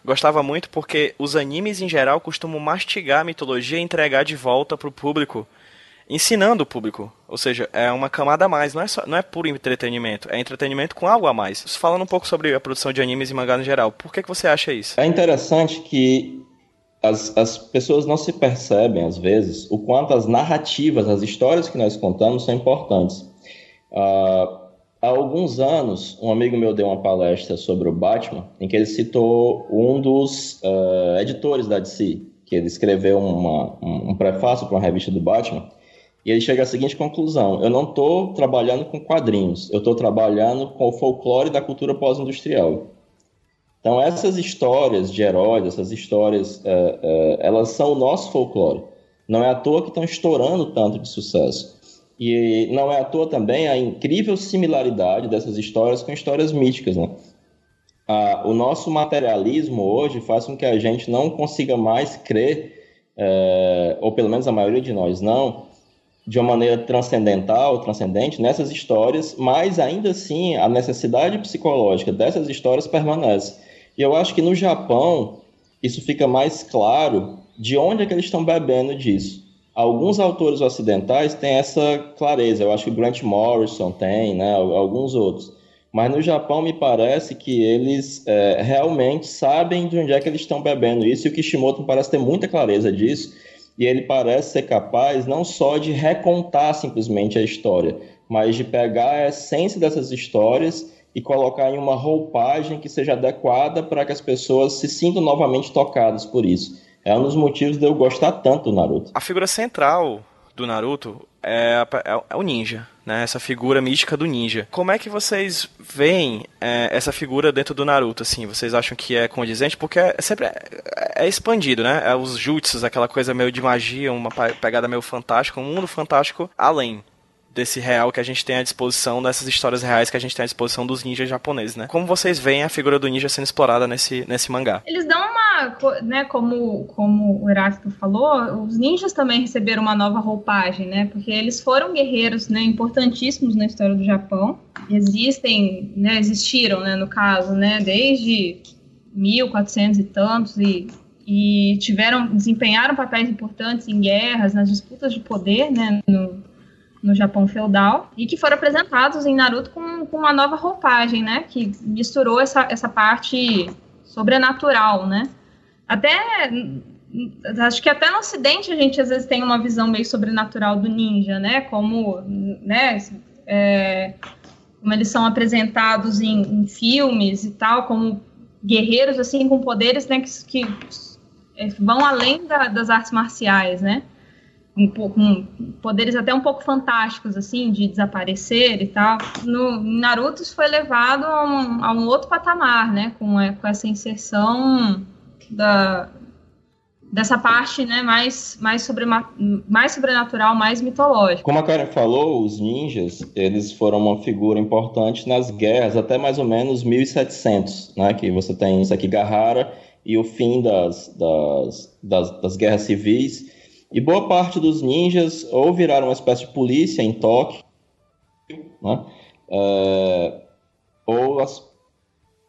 S1: gostava muito porque os animes em geral costumam mastigar a mitologia e entregar de volta pro público, ensinando o público. Ou seja, é uma camada a mais, não é, só, não é puro entretenimento, é entretenimento com algo a mais. Falando um pouco sobre a produção de animes e mangá no geral, por que, que você acha isso?
S3: É interessante que as, as pessoas não se percebem, às vezes, o quanto as narrativas, as histórias que nós contamos são importantes. Uh, Há alguns anos, um amigo meu deu uma palestra sobre o Batman, em que ele citou um dos uh, editores da DC, que ele escreveu uma, um, um prefácio para uma revista do Batman, e ele chega à seguinte conclusão: eu não estou trabalhando com quadrinhos, eu estou trabalhando com o folclore da cultura pós-industrial. Então, essas histórias de heróis, essas histórias, uh, uh, elas são o nosso folclore. Não é à toa que estão estourando tanto de sucesso. E não é à toa também a incrível similaridade dessas histórias com histórias míticas. Né? O nosso materialismo hoje faz com que a gente não consiga mais crer, é, ou pelo menos a maioria de nós não, de uma maneira transcendental, transcendente, nessas histórias, mas ainda assim a necessidade psicológica dessas histórias permanece. E eu acho que no Japão isso fica mais claro de onde é que eles estão bebendo disso. Alguns autores ocidentais têm essa clareza, eu acho que Grant Morrison tem, né, alguns outros. Mas no Japão me parece que eles é, realmente sabem de onde é que eles estão bebendo isso, e o Kishimoto parece ter muita clareza disso. E ele parece ser capaz não só de recontar simplesmente a história, mas de pegar a essência dessas histórias e colocar em uma roupagem que seja adequada para que as pessoas se sintam novamente tocadas por isso. É um dos motivos de eu gostar tanto do Naruto.
S1: A figura central do Naruto é, é, é, o ninja, né? Essa figura mística do ninja. Como é que vocês veem é, essa figura dentro do Naruto, assim? Vocês acham que é condizente? Porque é sempre é, é expandido, né? É os jutsus, aquela coisa meio de magia, uma pegada meio fantástica, um mundo fantástico além desse real que a gente tem à disposição, dessas histórias reais que a gente tem à disposição dos ninjas japoneses, né? Como vocês veem a figura do ninja sendo explorada nesse, nesse mangá?
S2: Eles dão uma, né, como, como o Heráclito falou, os ninjas também receberam uma nova roupagem, né? Porque eles foram guerreiros, né, importantíssimos na história do Japão. Existem, né, existiram, né, no caso, né, desde 1400 e tantos e e tiveram desempenharam papéis importantes em guerras, nas disputas de poder, né, no, no Japão feudal e que foram apresentados em Naruto com, com uma nova roupagem, né? Que misturou essa, essa parte sobrenatural, né? Até acho que até no Ocidente a gente às vezes tem uma visão meio sobrenatural do ninja, né? Como, né? É, como eles são apresentados em, em, filmes e tal, como guerreiros assim com poderes, né? Que, que vão além da, das artes marciais, né? Um pouco com poderes até um pouco fantásticos assim de desaparecer e tal. No Naruto isso foi levado a um, a um outro patamar né? Com, é, com essa inserção da dessa parte né? Mais mais sobre mais sobrenatural mais mitológica.
S3: Como a Karen falou os ninjas eles foram uma figura importante nas guerras até mais ou menos 1700 né? Que você tem isso aqui Gahara e o fim das, das, das, das guerras civis e boa parte dos ninjas ou viraram uma espécie de polícia em Tóquio, né? é, ou as,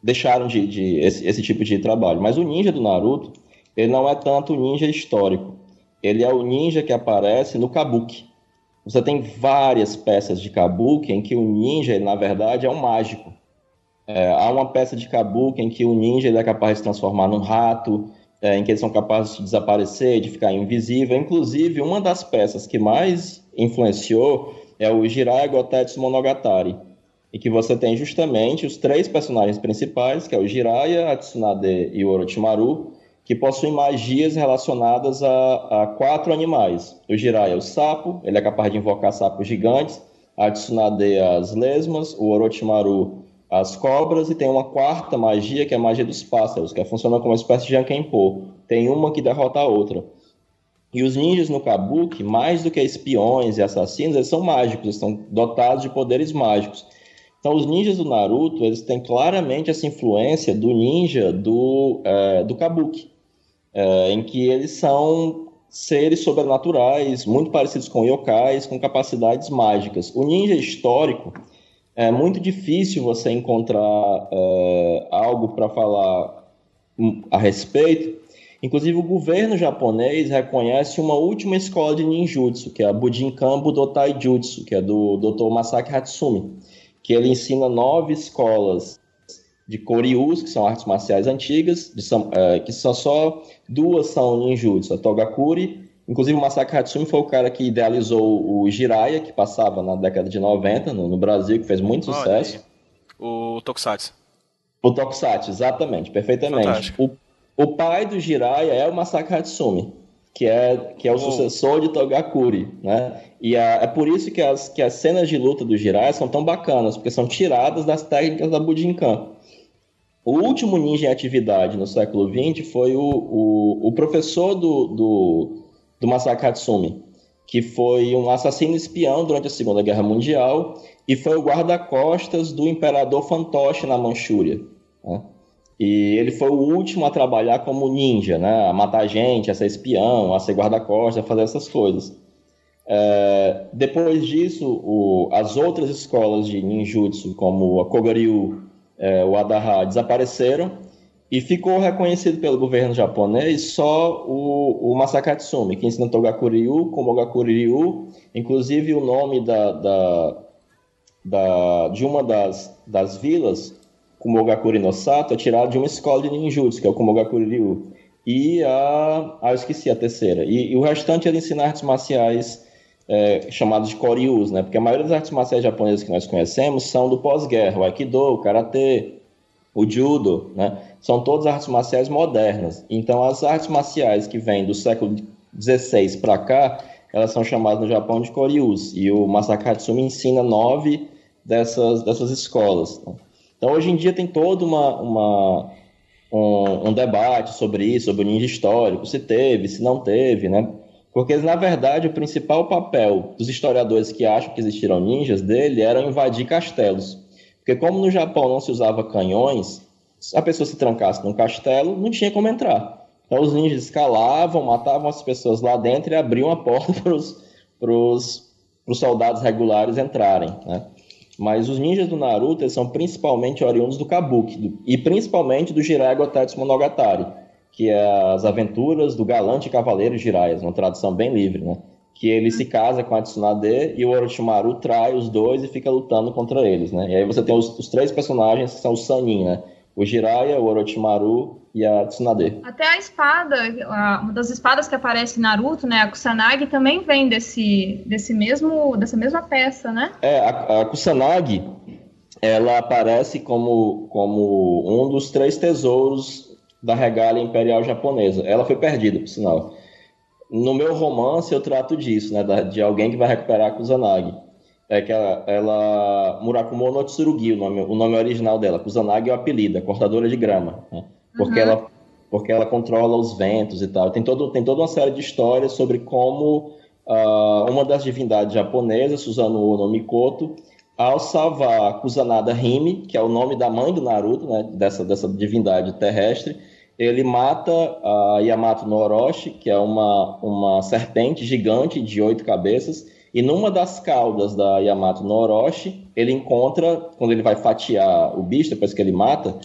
S3: deixaram de, de esse, esse, tipo de trabalho. Mas o ninja do Naruto, ele não é tanto o ninja histórico. Ele é o ninja que aparece no kabuki. Você tem várias peças de kabuki em que o ninja, ele, na verdade, é um mágico. É, há uma peça de kabuki em que o ninja ele é capaz de se transformar num rato, é, em que eles são capazes de desaparecer, de ficar invisível. Inclusive, uma das peças que mais influenciou é o Jiraiya Gotetsu Monogatari, e que você tem justamente os três personagens principais, que é o Jiraiya, a Tsunade e o Orochimaru, que possuem magias relacionadas a, a quatro animais. O Jiraiya é o sapo, ele é capaz de invocar sapos gigantes, a Tsunade as lesmas, o Orochimaru as cobras e tem uma quarta magia que é a magia dos pássaros, que funciona como uma espécie de Jankenpo. Tem uma que derrota a outra. E os ninjas no Kabuki, mais do que espiões e assassinos, eles são mágicos, eles estão dotados de poderes mágicos. Então, os ninjas do Naruto, eles têm claramente essa influência do ninja do, é, do Kabuki, é, em que eles são seres sobrenaturais, muito parecidos com yokais, com capacidades mágicas. O ninja histórico, é muito difícil você encontrar é, algo para falar a respeito. Inclusive, o governo japonês reconhece uma última escola de ninjutsu, que é a Bujinkan Budotai Jutsu, que é do Dr. Masaki Hatsumi, que ele ensina nove escolas de Koryus, que são artes marciais antigas, de, é, que são só duas são ninjutsu, a Togakuri Inclusive, o Masaki Hatsumi foi o cara que idealizou o Jiraiya, que passava na década de 90 no, no Brasil, que fez muito sucesso.
S1: O Tokusatsu.
S3: O Tokusatsu, exatamente, perfeitamente. O, o pai do Jiraiya é o Masaki Hatsumi, que é, que é o oh. sucessor de Togakuri, né? E a, é por isso que as, que as cenas de luta do Jiraiya são tão bacanas, porque são tiradas das técnicas da Bujinkan. O último ninja em atividade no século XX foi o, o, o professor do, do do Masaki Hatsumi, que foi um assassino espião durante a Segunda Guerra Mundial e foi o guarda-costas do imperador Fantoche na Manchúria. Né? E ele foi o último a trabalhar como ninja, né? a matar gente, a ser espião, a ser guarda-costas, a fazer essas coisas. É, depois disso, o, as outras escolas de ninjutsu, como a Kogoryu, é, o Adaha, desapareceram e ficou reconhecido pelo governo japonês só o, o Masakatsumi, que ensina Togakuryu como Ogakuryu, inclusive o nome da, da, da, de uma das, das vilas, Kumogakuri no Sato, é tirado de uma escola de ninjutsu, que é o Kumogakuri Ryu. e a. Ah, eu esqueci a terceira. E, e o restante ele ensina artes marciais é, chamadas de Koryus, né? Porque a maioria das artes marciais japonesas que nós conhecemos são do pós-guerra, o Aikido, o Karatê, o Judo, né? São todas artes marciais modernas. Então, as artes marciais que vêm do século XVI para cá, elas são chamadas no Japão de Koryus. E o Masaki Hatsumi ensina nove dessas, dessas escolas. Né? Então, hoje em dia tem todo uma, uma um, um, debate sobre isso, sobre o ninja histórico, se teve, se não teve, né? Porque, na verdade, o principal papel dos historiadores que acham que existiram ninjas dele era invadir castelos. Porque como no Japão não se usava canhões, a pessoa se trancasse num castelo, não tinha como entrar. Então os ninjas escalavam, matavam as pessoas lá dentro e abriam a porta para os soldados regulares entrarem. Né? Mas os ninjas do Naruto são principalmente oriundos do Kabuki, do, e principalmente do Jiraiya Gotetsu Monogatari que é as aventuras do galante cavaleiro Jiraiya, uma tradução bem livre, né? Que ele se casa com a Tsunade e o Orochimaru trai os dois e fica lutando contra eles, né? E aí você tem os, os três personagens que são os Sanin, né? O Jiraiya, o Orochimaru e a Tsunade.
S2: Até a espada, uma das espadas que aparece em Naruto, né, a Kusanagi também vem desse, desse mesmo, dessa mesma peça, né?
S3: É, a, a Kusanagi, ela aparece como, como um dos três tesouros da regália imperial japonesa. Ela foi perdida, por sinal. No meu romance eu trato disso, né, de alguém que vai recuperar a Kusanagi. É que ela, ela Murakumo no Tsurugi, o nome, o nome original dela. Kusanagi é o apelido, a cortadora de grama, né? porque uhum. ela porque ela controla os ventos e tal. Tem todo tem toda uma série de histórias sobre como uh, uma das divindades japonesas, Susanoo no Mikoto, ao salvar Kusanada Hime, que é o nome da mãe do Naruto, né, dessa dessa divindade terrestre, ele mata a Yamato no Orochi, que é uma, uma serpente gigante de oito cabeças, e numa das caudas da Yamato no Orochi, ele encontra, quando ele vai fatiar o bicho, depois que ele mata,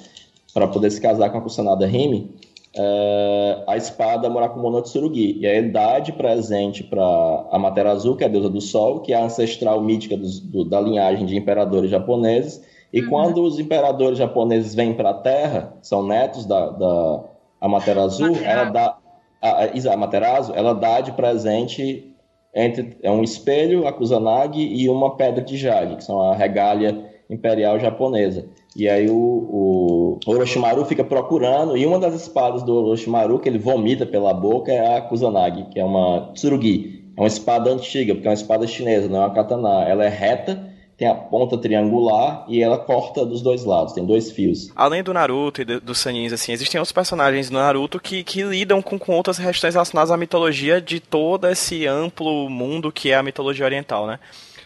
S3: para poder se casar com a Kusanada Hime, é, a espada Murakumo Tsurugi. E aí ele dá de presente para Amaterasu, que é a deusa do sol, que é a ancestral mítica do, da linhagem de imperadores japoneses, e uhum. quando os imperadores japoneses vêm para a Terra, são netos da, da Amaterasu, ela dá a, a, Amaterasu, ela dá de presente entre é um espelho, a Kusanagi e uma pedra de jade, que são a regália imperial japonesa. E aí o, o Orochimaru fica procurando, e uma das espadas do Orochimaru que ele vomita pela boca é a Kusanagi, que é uma tsurugi. É uma espada antiga, porque é uma espada chinesa, não é uma katana. Ela é reta tem a ponta triangular e ela corta dos dois lados, tem dois fios.
S1: Além do Naruto e dos do Sanins, assim, existem outros personagens do Naruto que, que lidam com, com outras questões relacionadas à mitologia de todo esse amplo mundo que é a mitologia oriental, né?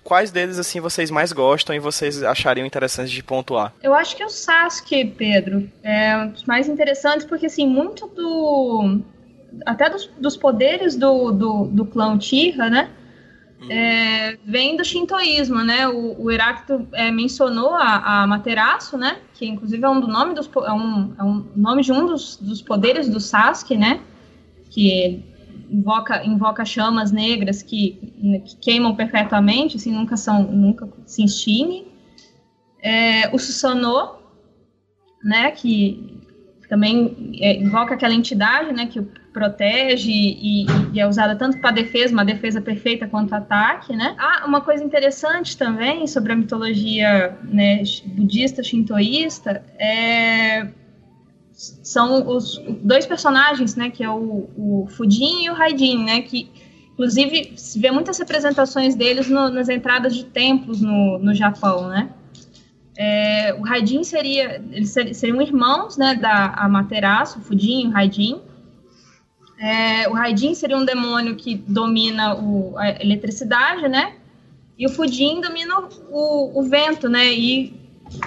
S1: Quais deles, assim, vocês mais gostam e vocês achariam interessantes de pontuar?
S2: Eu acho que o Sasuke, Pedro, é um dos mais interessantes, porque, assim, muito do... Até dos, dos poderes do, do, do clã Tira, né? É, vem do shintoísmo, né? O, o Heráclito é, mencionou a, a Materaço, né? Que inclusive é um, do nome dos, é um, é um nome de um dos, dos poderes do Sasuke, né? Que invoca, invoca chamas negras que, que queimam perpetuamente, assim, nunca são, nunca se extinguem. É, o Susanoo, né? Que também é, invoca aquela entidade, né? Que o protege e, e é usada tanto para defesa, uma defesa perfeita quanto ataque, né? Ah, uma coisa interessante também sobre a mitologia né, budista shintoísta é são os dois personagens, né, que é o, o Fudin e o Raidin, né, que inclusive se vê muitas representações deles no, nas entradas de templos no, no Japão, né? É, o Raidin seria, eles seriam irmãos, né, da Amaterasu, o Fudin e o Raidin, é, o Raidin seria um demônio que domina o, a eletricidade, né? E o Fudin domina o, o vento, né? E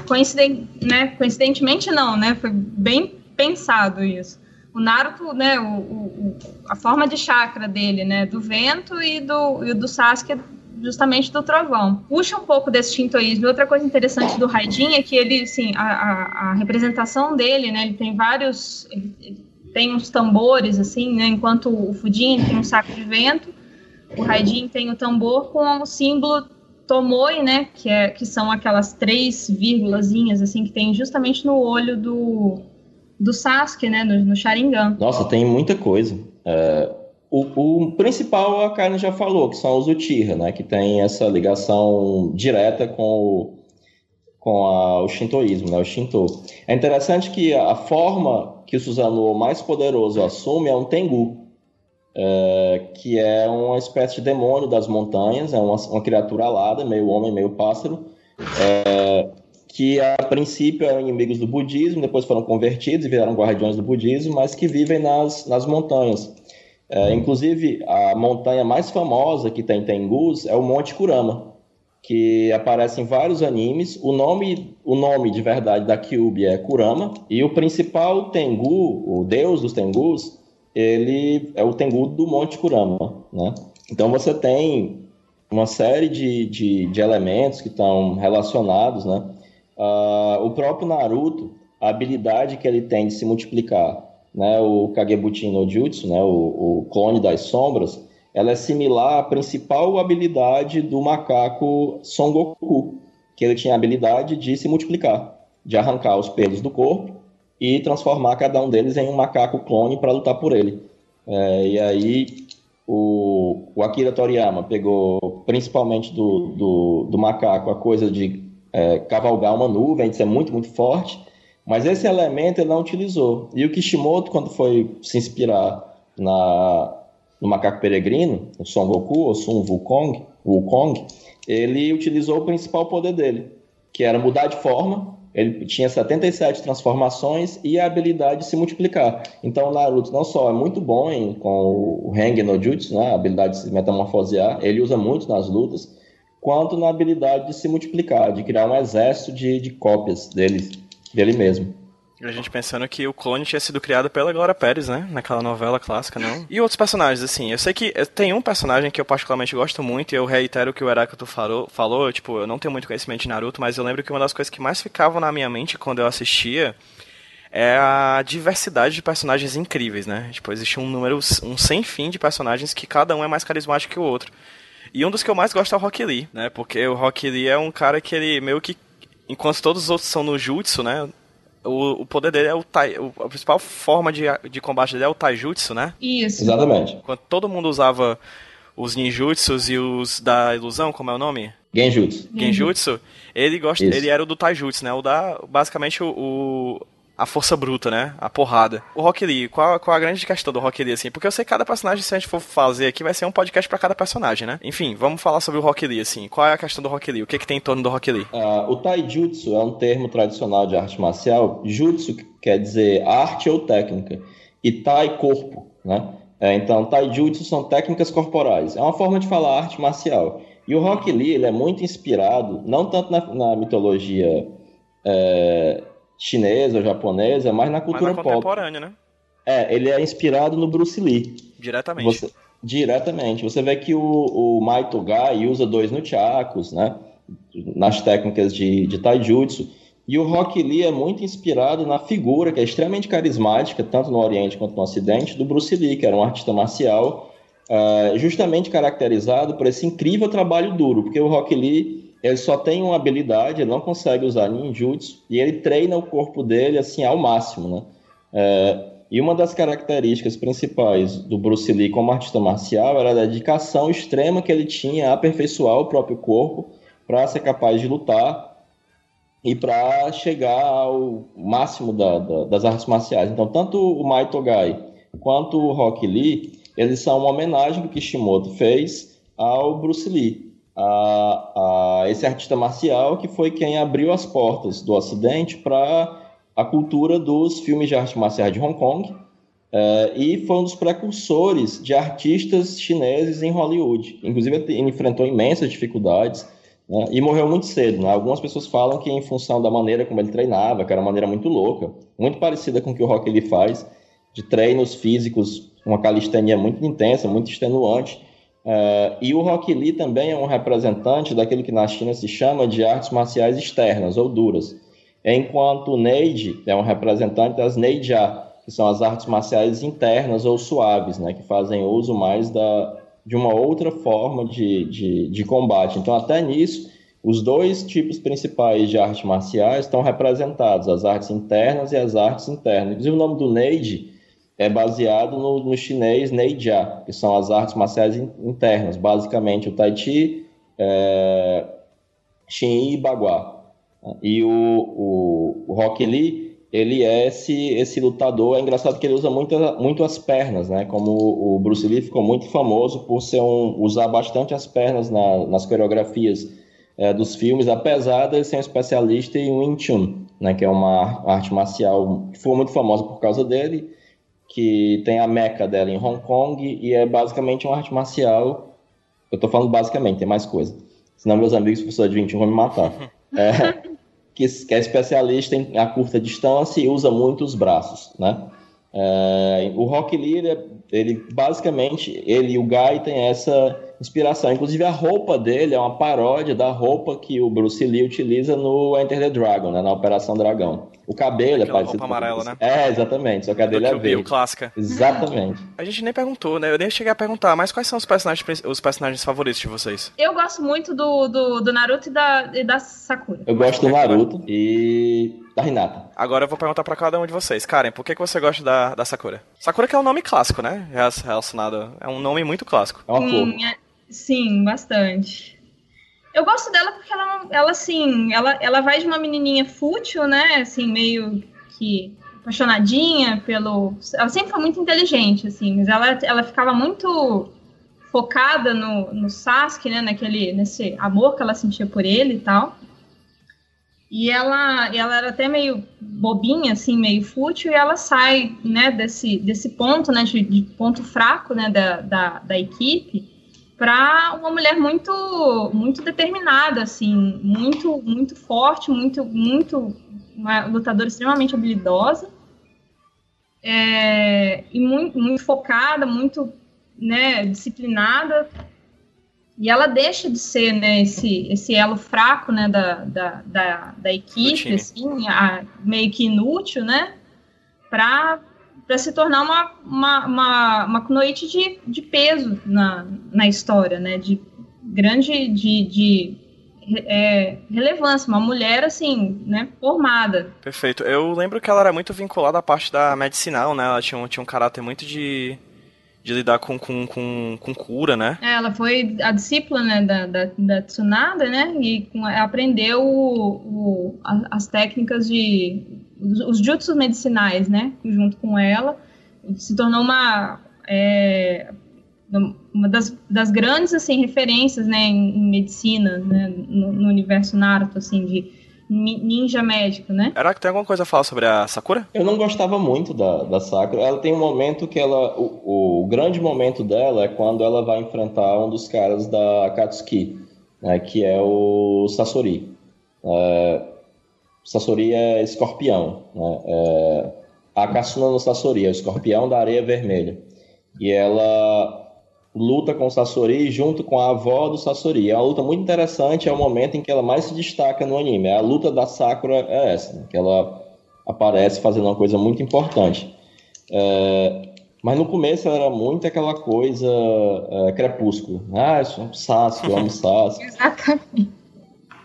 S2: coincident, né? coincidentemente não, né? Foi bem pensado isso. O Naruto, né? O, o, a forma de chakra dele, né? Do vento e do, e do Sasuke justamente do trovão. Puxa um pouco desse shintoísmo. Outra coisa interessante do Raidin é que ele, assim, a, a, a representação dele, né? Ele tem vários... Ele, tem uns tambores, assim, né? Enquanto o Fudin tem um saco de vento, o Raidin tem o tambor com o símbolo Tomoi, né? Que, é, que são aquelas três vírgulazinhas, assim, que tem justamente no olho do, do Sasuke, né, no, no Sharingan.
S3: Nossa, tem muita coisa. É, o, o, principal a Karen já falou, que são os Uchiha, né, que tem essa ligação direta com o, com a, o shintoísmo, né, o Shinto. É interessante que a forma que o Susanoo mais poderoso assume é um Tengu, é, que é uma espécie de demônio das montanhas, é uma, uma criatura alada, meio homem, meio pássaro, é, que a princípio eram inimigos do budismo, depois foram convertidos e viraram guardiões do budismo, mas que vivem nas, nas montanhas. É, inclusive, a montanha mais famosa que tem Tengus é o Monte Kurama, que aparece em vários animes. O nome, o nome de verdade da Kyubi é Kurama, e o principal Tengu, o deus dos Tengus, ele é o Tengu do Monte Kurama, né? Então você tem uma série de, de, de elementos que estão relacionados, né? Uh, o próprio Naruto, a habilidade que ele tem de se multiplicar, né? O Kagebuchi no Jutsu, né? O, o clone das sombras, ela é similar à principal habilidade do macaco Son Goku, que ele tinha a habilidade de se multiplicar, de arrancar os pelos do corpo e transformar cada um deles em um macaco clone para lutar por ele. É, e aí o, o, Akira Toriyama pegou principalmente do, do, do macaco a coisa de é, cavalgar uma nuvem, de ser muito, muito forte, mas esse elemento ele não utilizou. E o Kishimoto, quando foi se inspirar na, no macaco peregrino, o Son Goku, ou Sun Wukong, Wukong, ele utilizou o principal poder dele, que era mudar de forma ele tinha 77 transformações e a habilidade de se multiplicar. Então, o Naruto não só é muito bom em, com o Hang no Jutsu, né, a habilidade de se metamorfosear, ele usa muito nas lutas, quanto na habilidade de se multiplicar, de criar um exército de, de cópias dele, dele mesmo.
S1: A gente pensando que o clone tinha sido criado pela Glória Pérez, né? Naquela novela clássica, não? E outros personagens, assim, eu sei que tem um personagem que eu particularmente gosto muito, e eu reitero o que o Heráclito falou, falou, tipo, eu não tenho muito conhecimento de Naruto, mas eu lembro que uma das coisas que mais ficavam na minha mente quando eu assistia é a diversidade de personagens incríveis, né? Tipo, existe um número, um sem fim de personagens que cada um é mais carismático que o outro. E um dos que eu mais gosto é o Rock Lee, né? Porque o Rock Lee é um cara que ele meio que, enquanto todos os outros são no jutsu, né? o, o poder dele é o tai, o, a principal forma de, de combate dele é o taijutsu, né?
S2: Isso.
S3: Exatamente.
S1: Quando todo mundo usava os ninjutsus e os da ilusão, como é o nome?
S3: Genjutsu.
S1: Genjutsu. Ele gosta, ele era o do taijutsu, né? O da basicamente o, o a força bruta, né? A porrada. O Rock Lee, qual, qual a grande questão do Rock Lee, assim? Porque eu sei que cada personagem, se a gente for fazer aqui, vai ser um podcast para cada personagem, né? Enfim, vamos falar sobre o Rock Lee, assim. Qual é a questão do Rock Lee? O que, que tem em torno do Rock Lee?
S3: Uh, o Taijutsu é um termo tradicional de arte marcial. Jutsu quer dizer arte ou técnica. E Tai, corpo, né? É, então, Taijutsu são técnicas corporais. É uma forma de falar arte marcial. E o Rock Lee, ele é muito inspirado, não tanto na, na mitologia... É, chinesa ou japonesa, mas na cultura mas na
S1: contemporânea, pop. né?
S3: É, ele é inspirado no Bruce Lee.
S1: Diretamente.
S3: Você, diretamente. Você vê que o, o Maito Gai usa dois nunchakus, né? Nas técnicas de, de taijutsu. E o Rock Lee é muito inspirado na figura, que é extremamente carismática, tanto no Oriente quanto no Ocidente, do Bruce Lee, que era um artista marcial, uh, justamente caracterizado por esse incrível trabalho duro, porque o Rock Lee ele só tem uma habilidade, ele não consegue usar ninjutsu, e ele treina o corpo dele assim ao máximo, né? É, e uma das características principais do Bruce Lee como artista marcial era a dedicação extrema que ele tinha a aperfeiçoar o próprio corpo para ser capaz de lutar e para chegar ao máximo da, da, das artes marciais. Então, tanto o Mai Togai quanto o Rock Lee, eles são uma homenagem que Kishimoto fez ao Bruce Lee a, a esse artista marcial que foi quem abriu as portas do Ocidente para a cultura dos filmes de arte marcial de Hong Kong é, e foi um dos precursores de artistas chineses em Hollywood. Inclusive, ele enfrentou imensas dificuldades né, e morreu muito cedo. Né? Algumas pessoas falam que, em função da maneira como ele treinava, que era uma maneira muito louca, muito parecida com o que o Rock ele faz, de treinos físicos, uma calistenia muito intensa, muito extenuante, Uh, e o Rock Lee também é um representante daquilo que na China se chama de artes marciais externas ou duras, enquanto o Neide é um representante das Neijia, que são as artes marciais internas ou suaves, né, que fazem uso mais da, de uma outra forma de, de, de combate. Então, até nisso, os dois tipos principais de artes marciais estão representados, as artes internas e as artes internas. Inclusive, o nome do Neide é baseado no, no chinês Neijia, que são as artes marciais internas, basicamente o Tai Chi, é, Xin e Bagua. E o, o, o Rock Lee, ele é esse, esse lutador, é engraçado que ele usa muito, muito as pernas, né? Como o Bruce Lee ficou muito famoso por ser um, usar bastante as pernas na, nas coreografias é, dos filmes, apesar de ser um especialista em Wing Chun, né, que é uma arte marcial que foi muito famosa por causa dele, que tem a meca dela em Hong Kong e é basicamente uma arte marcial. Eu estou falando basicamente, tem mais coisa. Senão meus amigos professores de Wing Chun vão me matar. É, que, que, é especialista em a curta distância e usa muito os braços, né? É, o Rock Lee, ele, ele basicamente, ele e o Guy têm essa inspiração. Inclusive, a roupa dele é uma paródia da roupa que o Bruce Lee utiliza no Enter the Dragon, né, na Operação Dragão. O cabelo
S1: Aquela é parecido. roupa amarela, né?
S3: É, exatamente. Só que a dele é verde.
S1: clássica.
S3: Exatamente.
S1: A gente nem perguntou, né? Eu nem cheguei a perguntar, mas quais são os personagens, os personagens favoritos de vocês?
S2: Eu gosto muito do, do, do Naruto e da, e da Sakura.
S3: Eu gosto do Naruto e da Hinata.
S1: Agora eu vou perguntar para cada um de vocês. Karen, por que, que você gosta da, da Sakura? Sakura que é um nome clássico, né? Relacionado. É um nome muito clássico.
S3: É uma flor.
S2: Sim, bastante. Eu gosto dela porque ela, ela assim, ela, ela vai de uma menininha fútil, né? Assim, meio que apaixonadinha pelo. Ela sempre foi muito inteligente, assim, mas ela, ela ficava muito focada no, no Sasuke, né? Naquele, nesse amor que ela sentia por ele e tal. E ela, ela era até meio bobinha, assim, meio fútil, e ela sai, né, desse, desse ponto, né, de, de ponto fraco, né, da, da, da equipe, para uma mulher muito muito determinada assim muito muito forte muito muito uma lutadora extremamente habilidosa é, e muito, muito focada muito né disciplinada e ela deixa de ser né esse esse elo fraco né da, da, da, da equipe assim a, meio que inútil né para se tornar uma, uma, uma, uma Kunoichi de, de peso na, na história, né? De grande de, de é, relevância, uma mulher assim, né, formada.
S1: Perfeito. Eu lembro que ela era muito vinculada à parte da medicinal, né? Ela tinha tinha um caráter muito de, de lidar com, com, com, com cura, né?
S2: É, ela foi a discípula né, da, da, da Tsunada, né? E aprendeu o, o, as técnicas de os jutsus medicinais, né, junto com ela, se tornou uma é, uma das, das, grandes assim referências, né, em, em medicina, né, no, no, universo Naruto, assim, de ninja médico, né?
S1: Era que tem alguma coisa a falar sobre a Sakura?
S3: Eu não gostava muito da, da Sakura. Ela tem um momento que ela, o, o grande momento dela é quando ela vai enfrentar um dos caras da Akatsuki, né, que é o Sasori. É, Sassori é escorpião. Né? É, a Cassuna no Sassori é o escorpião da areia vermelha. E ela luta com o Sassori junto com a avó do Sassori. É uma luta muito interessante, é o momento em que ela mais se destaca no anime. A luta da Sakura é essa, né? que ela aparece fazendo uma coisa muito importante. É, mas no começo ela era muito aquela coisa é, crepúsculo. Ah, eu sou um Sasuke, eu amo Sasuke.
S2: Exatamente.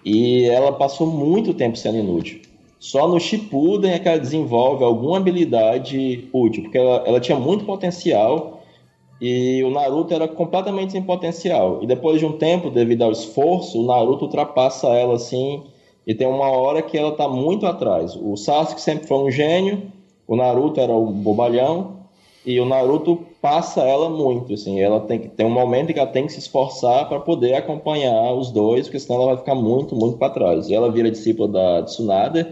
S3: E ela passou muito tempo sendo inútil. Só no Shippuden é que ela desenvolve alguma habilidade útil, porque ela, ela tinha muito potencial e o Naruto era completamente sem potencial. E depois de um tempo, devido ao esforço, o Naruto ultrapassa ela assim, e tem uma hora que ela está muito atrás. O Sasuke sempre foi um gênio, o Naruto era um bobalhão, e o Naruto passa ela muito, assim, ela tem que tem um momento que ela tem que se esforçar para poder acompanhar os dois, porque senão ela vai ficar muito, muito para trás. E ela vira discípula da Tsunade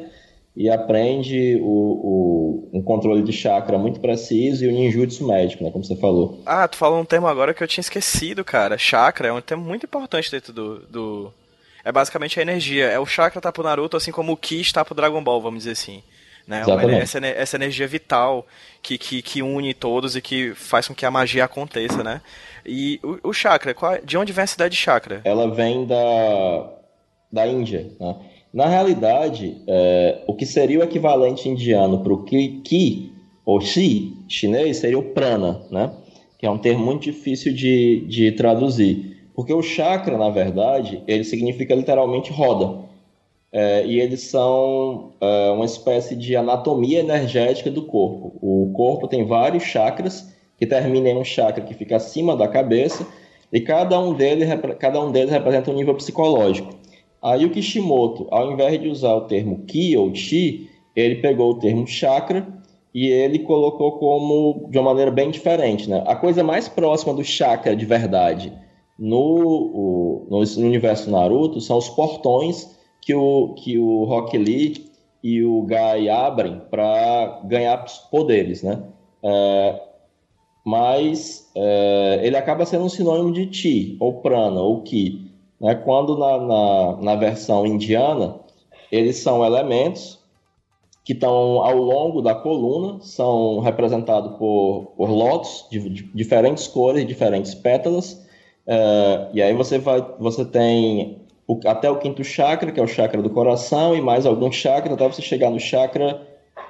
S3: e aprende o, o, um controle de chakra muito preciso e o ninjutsu médico, né, como você falou.
S1: Ah, tu falou um termo agora que eu tinha esquecido, cara. Chakra é um termo muito importante dentro do, do... É basicamente a energia. É o chakra tá pro Naruto, assim como o Ki está pro Dragon Ball, vamos dizer assim. Né? Essa, essa energia vital que, que, que, une todos e que faz com que a magia aconteça, né? E o, o chakra, qual, de onde vem essa ideia de chakra?
S3: Ela vem da, da Índia, né? Na realidade, é, o que seria o equivalente indiano para o ki, ki, ou Shi, chinês, seria o prana, né? Que é um termo muito difícil de, de traduzir. Porque o chakra, na verdade, ele significa literalmente roda. É, e eles são é, uma espécie de anatomia energética do corpo. O corpo tem vários chakras que terminam em um chakra que fica acima da cabeça e cada um deles, cada um deles representa um nível psicológico. Aí o Kishimoto, ao invés de usar o termo Ki ou Chi, ele pegou o termo chakra e ele colocou como de uma maneira bem diferente. Né? A coisa mais próxima do chakra de verdade no, o, no universo Naruto são os portões que o, que o Rock Lee e o Gai abrem para ganhar poderes. Né? É, mas é, ele acaba sendo um sinônimo de Chi, ou Prana, ou Ki. Né? Quando na, na, na versão indiana, eles são elementos que estão ao longo da coluna, são representados por, por lotos de, de diferentes cores, diferentes pétalas, uh, e aí você, vai, você tem o, até o quinto chakra, que é o chakra do coração, e mais alguns chakras até você chegar no chakra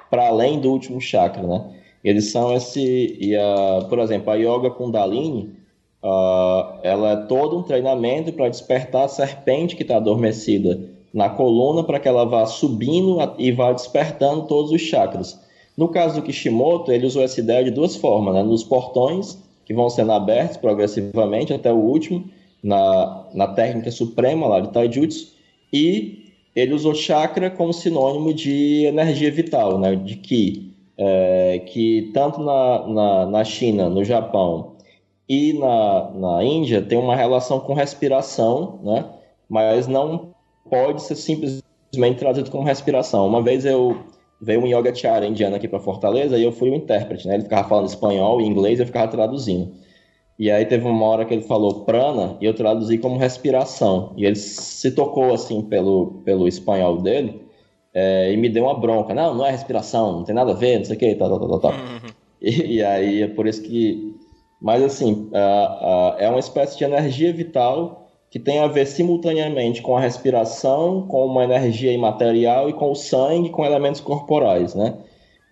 S3: para além do último chakra, né? Eles são esse, e a, por exemplo, a Yoga Kundalini, uh, ela é todo um treinamento para despertar a serpente que está adormecida na coluna para que ela vá subindo e vá despertando todos os chakras. No caso do Kishimoto, ele usou essa ideia de duas formas, né? nos portões, que vão sendo abertos progressivamente até o último, na, na técnica suprema lá de Taijutsu, e ele usou chakra como sinônimo de energia vital, né? de Ki, é, que tanto na, na, na China, no Japão e na, na Índia tem uma relação com respiração, né? mas não pode ser simplesmente traduzido como respiração. Uma vez eu veio um yoga Yoga indiano aqui para Fortaleza e eu fui o intérprete, né? Ele ficava falando espanhol e inglês e eu ficava traduzindo. E aí teve uma hora que ele falou prana e eu traduzi como respiração. E ele se tocou assim pelo, pelo espanhol dele é, e me deu uma bronca. Não, não é respiração, não tem nada a ver, não sei o que, tal, tal, tal, tal. Uhum. E, e, aí é por isso que... Mas assim, é uma espécie de energia vital que tem a ver simultaneamente com a respiração, com uma energia imaterial e com o sangue, com elementos corporais, né?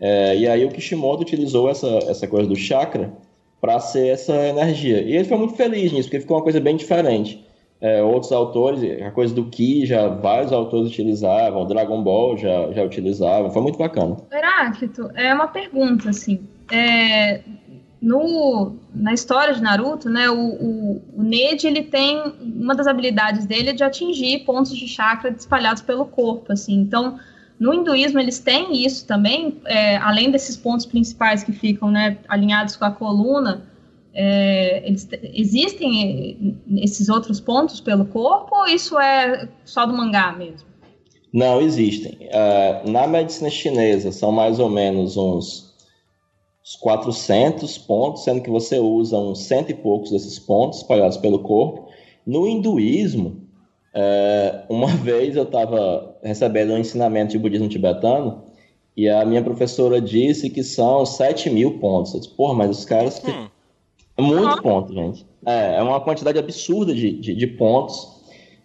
S3: É, e aí o Kishimoto utilizou essa, essa coisa do chakra para ser essa energia. E ele foi muito feliz nisso, porque ficou uma coisa bem diferente. É, outros autores, a coisa do Ki, já vários autores utilizavam, Dragon Ball já, já utilizavam, foi muito bacana.
S2: Heráclito, é uma pergunta, assim, é, no, na história de Naruto, né, o, o, o Neji, ele tem, uma das habilidades dele é de atingir pontos de chakra espalhados pelo corpo, assim, então, no hinduísmo eles têm isso também, é, além desses pontos principais que ficam, né, alinhados com a coluna, é, eles, existem esses outros pontos pelo corpo ou isso é só do mangá mesmo?
S3: Não, existem. Uh, na medicina chinesa são mais ou menos uns os 400 pontos, sendo que você usa uns cento e poucos desses pontos espalhados pelo corpo. No hinduísmo, é, uma vez eu estava recebendo um ensinamento de budismo tibetano e a minha professora disse que são 7 mil pontos. Eu disse, porra, mas os caras. Hum. É muito ponto, gente. É, é uma quantidade absurda de, de, de pontos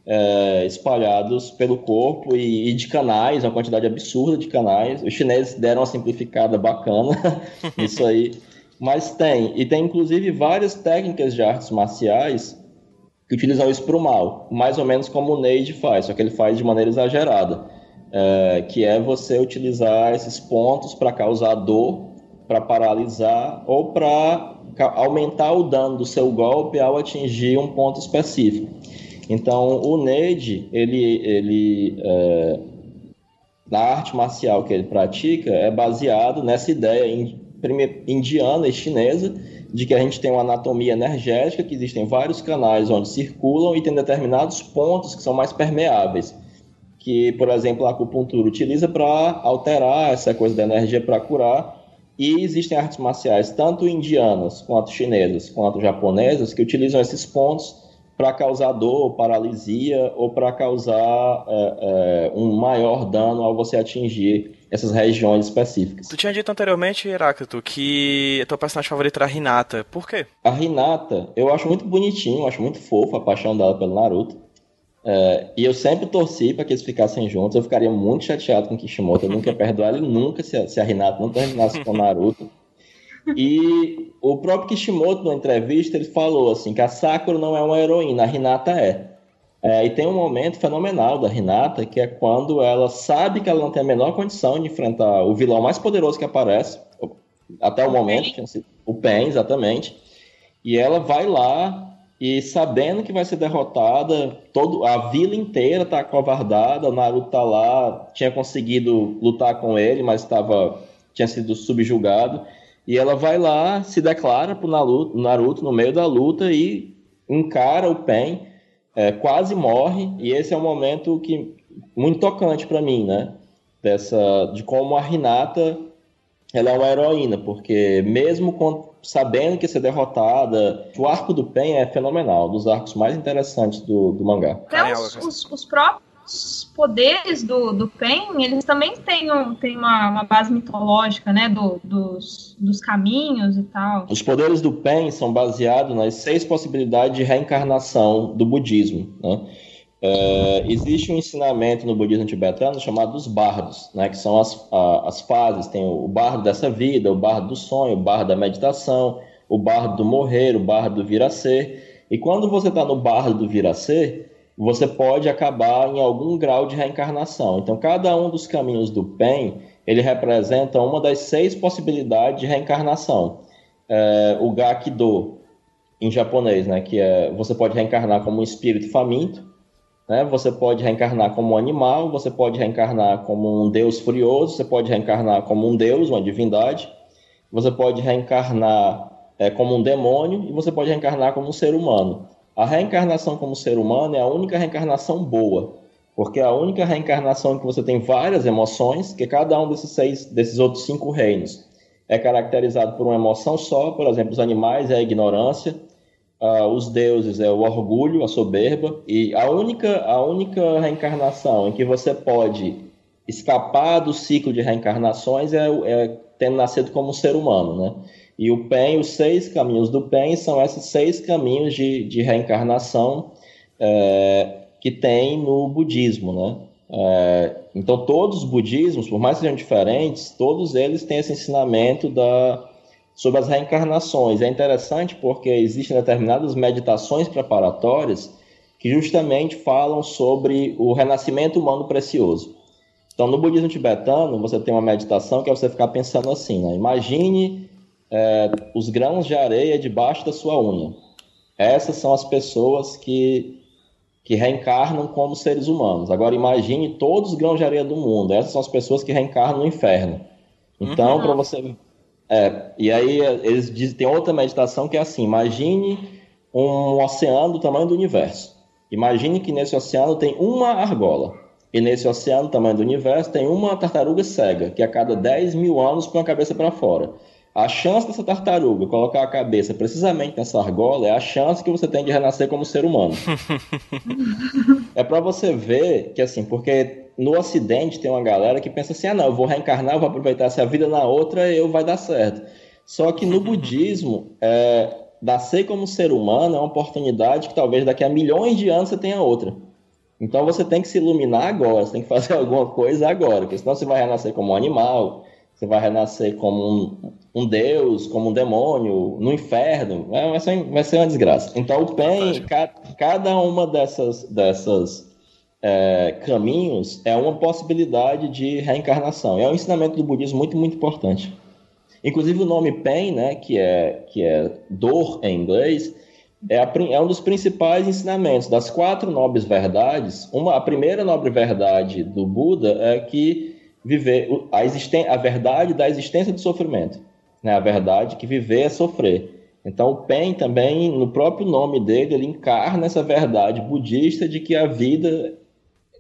S3: é, espalhados pelo corpo e, e, de canais, uma quantidade absurda de canais. Os chineses deram uma simplificada bacana nisso aí. Mas tem, e tem inclusive várias técnicas de artes marciais que utilizam isso para o mal, mais ou menos como o Neide faz, só que ele faz de maneira exagerada, é, que é você utilizar esses pontos para causar dor, para paralisar ou para aumentar o dano do seu golpe ao atingir um ponto específico. Então, o Neide, ele, ele é, na arte marcial que ele pratica, é baseado nessa ideia indiana e chinesa de que a gente tem uma anatomia energética, que existem vários canais onde circulam e tem determinados pontos que são mais permeáveis, que, por exemplo, a acupuntura utiliza para alterar essa coisa da energia para curar. E existem artes marciais, tanto indianas quanto chinesas, quanto japonesas, que utilizam esses pontos para causar dor, paralisia ou para causar é, é, um maior dano ao você atingir essas regiões específicas.
S1: Tu tinha dito anteriormente, Heráclito, que a tua personagem favorita era a Hinata. Por quê?
S3: A Hinata, eu acho muito bonitinho, acho muito fofo a paixão dela pelo Naruto. É, e eu sempre torci para que eles ficassem juntos. Eu ficaria muito chateado com o Kishimoto. Eu nunca ia perdoar ele nunca se a, se a Hinata não terminasse com o Naruto. E o próprio Kishimoto, na entrevista, ele falou assim que a Sakura não é uma heroína, a Hinata é. é. E tem um momento fenomenal da Hinata, que é quando ela sabe que ela não tem a menor condição de enfrentar o vilão mais poderoso que aparece, até o momento, que sido o Pen, exatamente. E ela vai lá e sabendo que vai ser derrotada, todo, a vila inteira está acovardada, o Naruto tá lá, tinha conseguido lutar com ele, mas estava tinha sido subjugado. E ela vai lá, se declara pro Naruto, Naruto no meio da luta e encara o Pen, é, quase morre, e esse é um momento que muito tocante para mim, né? Dessa, de como a Hinata ela é uma heroína, porque mesmo com, sabendo que ia ser derrotada, o arco do Pen é fenomenal, dos arcos mais interessantes do, do mangá.
S2: Até os, os, os próprios poderes do, do Pen, eles também têm, um, têm uma, uma base mitológica, né, do, dos, dos caminhos e tal.
S3: Os poderes do Pen são baseados nas seis possibilidades de reencarnação do budismo, né? É, existe um ensinamento no budismo tibetano chamado dos bardos, né, que são as, a, as fases. Tem o bardo dessa vida, o bardo do sonho, o bardo da meditação, o bardo do morrer, o bardo do vir a ser. E quando você está no bardo do vir a ser, você pode acabar em algum grau de reencarnação. Então, cada um dos caminhos do Pen, ele representa uma das seis possibilidades de reencarnação. É, o Gakido, em japonês, né, que é você pode reencarnar como um espírito faminto, né? Você pode reencarnar como um animal, você pode reencarnar como um deus furioso, você pode reencarnar como um deus, uma divindade, você pode reencarnar é, como um demônio e você pode reencarnar como um ser humano. A reencarnação como ser humano é a única reencarnação boa, porque é a única reencarnação em que você tem várias emoções, que cada um desses seis, desses outros cinco reinos é caracterizado por uma emoção só, por exemplo, os animais é a ignorância, uh, os deuses é o orgulho, a soberba, e a única, a única reencarnação em que você pode escapar do ciclo de reencarnações é, é tendo nascido como ser humano, né? E o PEN, os seis caminhos do PEN são esses seis caminhos de, de reencarnação é, que tem no budismo, né? É, então, todos os budismos, por mais que sejam diferentes, todos eles têm esse ensinamento da, sobre as reencarnações. É interessante porque existem determinadas meditações preparatórias que justamente falam sobre o renascimento humano precioso. Então, no budismo tibetano, você tem uma meditação que é você ficar pensando assim: né? imagine é, os grãos de areia debaixo da sua unha. Essas são as pessoas que, que reencarnam como seres humanos. Agora, imagine todos os grãos de areia do mundo. Essas são as pessoas que reencarnam no inferno. Então, uhum. para você é, e aí eles dizem, tem outra meditação que é assim: imagine um oceano do tamanho do universo. Imagine que nesse oceano tem uma argola. E nesse oceano, do tamanho do universo, tem uma tartaruga cega, que a cada 10 mil anos põe a cabeça para fora. A chance dessa tartaruga colocar a cabeça precisamente nessa argola é a chance que você tem de renascer como ser humano. é para você ver que, assim, porque no Ocidente tem uma galera que pensa assim: ah, não, eu vou reencarnar, eu vou aproveitar essa vida na outra e eu vai dar certo. Só que no budismo, é, nascer como ser humano é uma oportunidade que talvez daqui a milhões de anos você tenha outra. Então você tem que se iluminar agora, você tem que fazer alguma coisa agora, porque senão você vai renascer como um animal, você vai renascer como um, um deus, como um demônio, no inferno, vai ser, vai ser uma desgraça. Então o PEN, cada uma dessas, dessas é, caminhos é uma possibilidade de reencarnação. É um ensinamento do budismo muito, muito importante. Inclusive o nome pain, né, que é, que é dor em inglês, é, a, é, um dos principais ensinamentos. Das quatro nobres verdades, uma, a primeira nobre verdade do Buda é que viver a, existen, a verdade da existência do sofrimento. Né, a verdade que viver é sofrer. Então, o Pen também, no próprio nome dele, ele encarna essa verdade budista de que a vida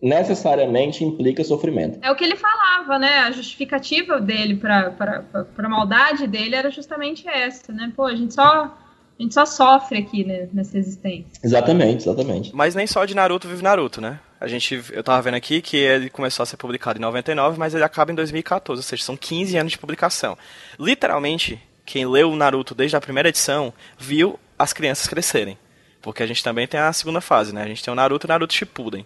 S3: necessariamente implica sofrimento.
S2: É o que ele falava, né? A justificativa dele para a maldade dele era justamente essa, né? Pô, a gente só a gente só sofre aqui né, nessa existência.
S3: Exatamente, exatamente.
S1: Mas nem só de Naruto vive Naruto, né? A gente, eu tava vendo aqui que ele começou a ser publicado em 99, mas ele acaba em 2014, ou seja, são 15 anos de publicação. Literalmente, quem leu o Naruto desde a primeira edição viu as crianças crescerem. Porque a gente também tem a segunda fase, né? A gente tem o Naruto e o Naruto Shippuden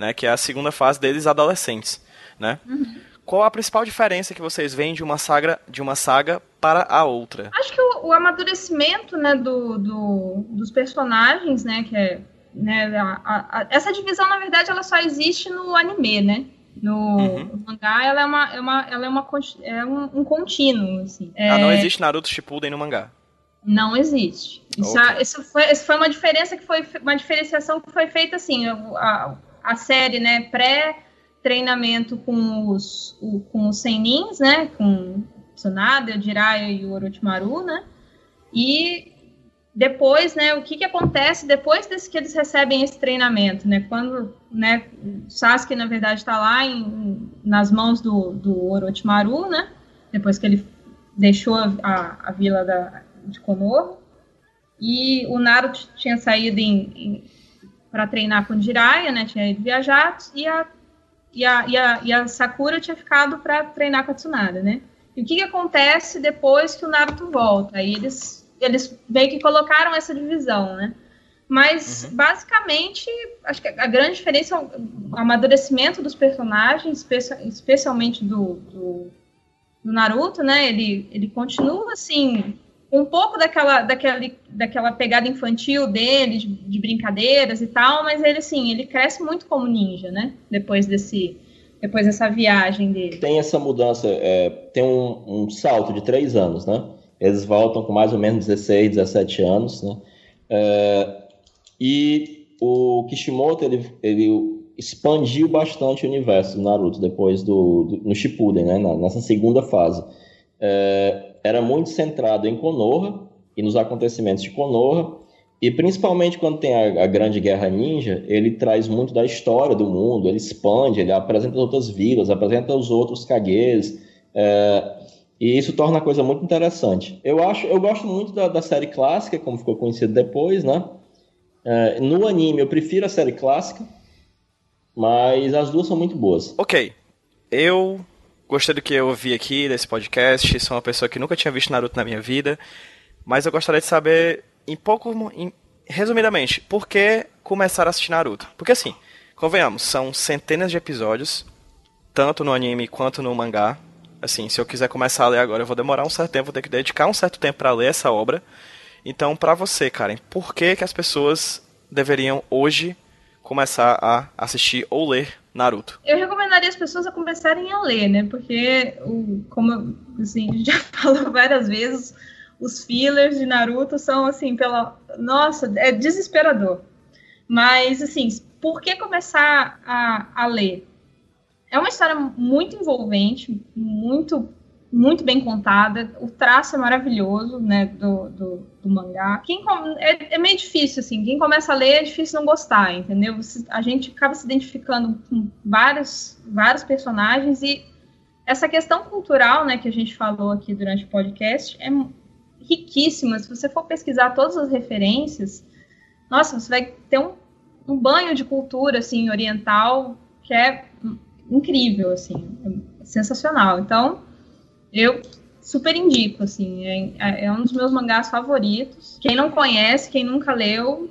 S1: né, que é a segunda fase deles adolescentes, né? Uhum. Qual a principal diferença que vocês veem de uma saga de uma saga para a outra?
S2: Acho que o, o amadurecimento, né, do, do, dos personagens, né, que é, né, a, a, essa divisão, na verdade, ela só existe no anime, né? No, uhum. mangá, ela é uma, é uma, ela é uma, é um, um contínuo, assim.
S1: É... Ah, não existe Naruto Shippuden no mangá?
S2: Não existe. Isso, okay. isso, foi, isso foi uma diferença que foi uma diferenciação que foi feita assim, a, a série, né, pré treinamento com os, o, com os Senins, né, com Tsunade, o Jiraiya e o Orochimaru, né, e depois, né, o que que acontece depois desse que eles recebem esse treinamento, né, quando, né, Sasuke, na verdade, está lá em, nas mãos do, do Orochimaru, né, depois que ele deixou a, a, a vila da, de Konoha, e o Naruto tinha saído para treinar com Jiraiya, né, tinha ido viajar, e a e a, e a, e a Sakura tinha ficado para treinar com a Tsunade, né? E o que, que acontece depois que o Naruto volta? Aí eles, eles meio que colocaram essa divisão, né? Mas, uhum. basicamente, acho que a grande diferença é o amadurecimento dos personagens, especialmente do, do, do Naruto, né? Ele, ele continua, assim, um pouco daquela, daquela, daquela pegada infantil dele, de, de, brincadeiras e tal, mas ele, assim, ele cresce muito como ninja, né? Depois desse, depois dessa viagem dele.
S3: Tem essa mudança, é, tem um, um, salto de três anos, né? Eles voltam com mais ou menos 16, 17 anos, né? É, e o Kishimoto, ele, ele expandiu bastante o universo do Naruto depois do, do no Shippuden, né? Nessa segunda fase. É, era muito centrado em Konoha e nos acontecimentos de Konoha, e principalmente quando tem a, a, Grande Guerra Ninja, ele traz muito da história do mundo, ele expande, ele apresenta as outras vilas, apresenta os outros Kages, é, e isso torna a coisa muito interessante. Eu acho, eu gosto muito da, da série clássica, como ficou conhecido depois, né? É, no anime eu prefiro a série clássica, mas as duas são muito boas.
S1: Ok, eu Gostei do que eu ouvi aqui desse podcast. Sou uma pessoa que nunca tinha visto Naruto na minha vida. Mas eu gostaria de saber, em pouco. Em, resumidamente, por que começar a assistir Naruto? Porque assim, convenhamos, são centenas de episódios, tanto no anime quanto no mangá. Assim, se eu quiser começar a ler agora, eu vou demorar um certo tempo, vou ter que dedicar um certo tempo para ler essa obra. Então, para você, Karen, por que, que as pessoas deveriam hoje começar a assistir ou ler Naruto?
S2: Eu recomendaria as pessoas a começarem a ler, né? Porque, como assim, a gente já falou várias vezes, os fillers de Naruto são assim, pela. Nossa, é desesperador. Mas, assim, por que começar a, a ler? É uma história muito envolvente, muito muito bem contada, o traço é maravilhoso, né, do, do, do mangá. Quem é, é, meio difícil, assim, quem começa a ler é difícil não gostar, entendeu? a gente acaba se identificando com vários, vários personagens e essa questão cultural, né, que a gente falou aqui durante o podcast é riquíssima. Se você for pesquisar todas as referências, nossa, você vai ter um, um banho de cultura, assim, oriental, que é incrível, assim, sensacional. Então, eu super indico, assim, é, é, um dos meus mangás favoritos. Quem não conhece, quem nunca leu,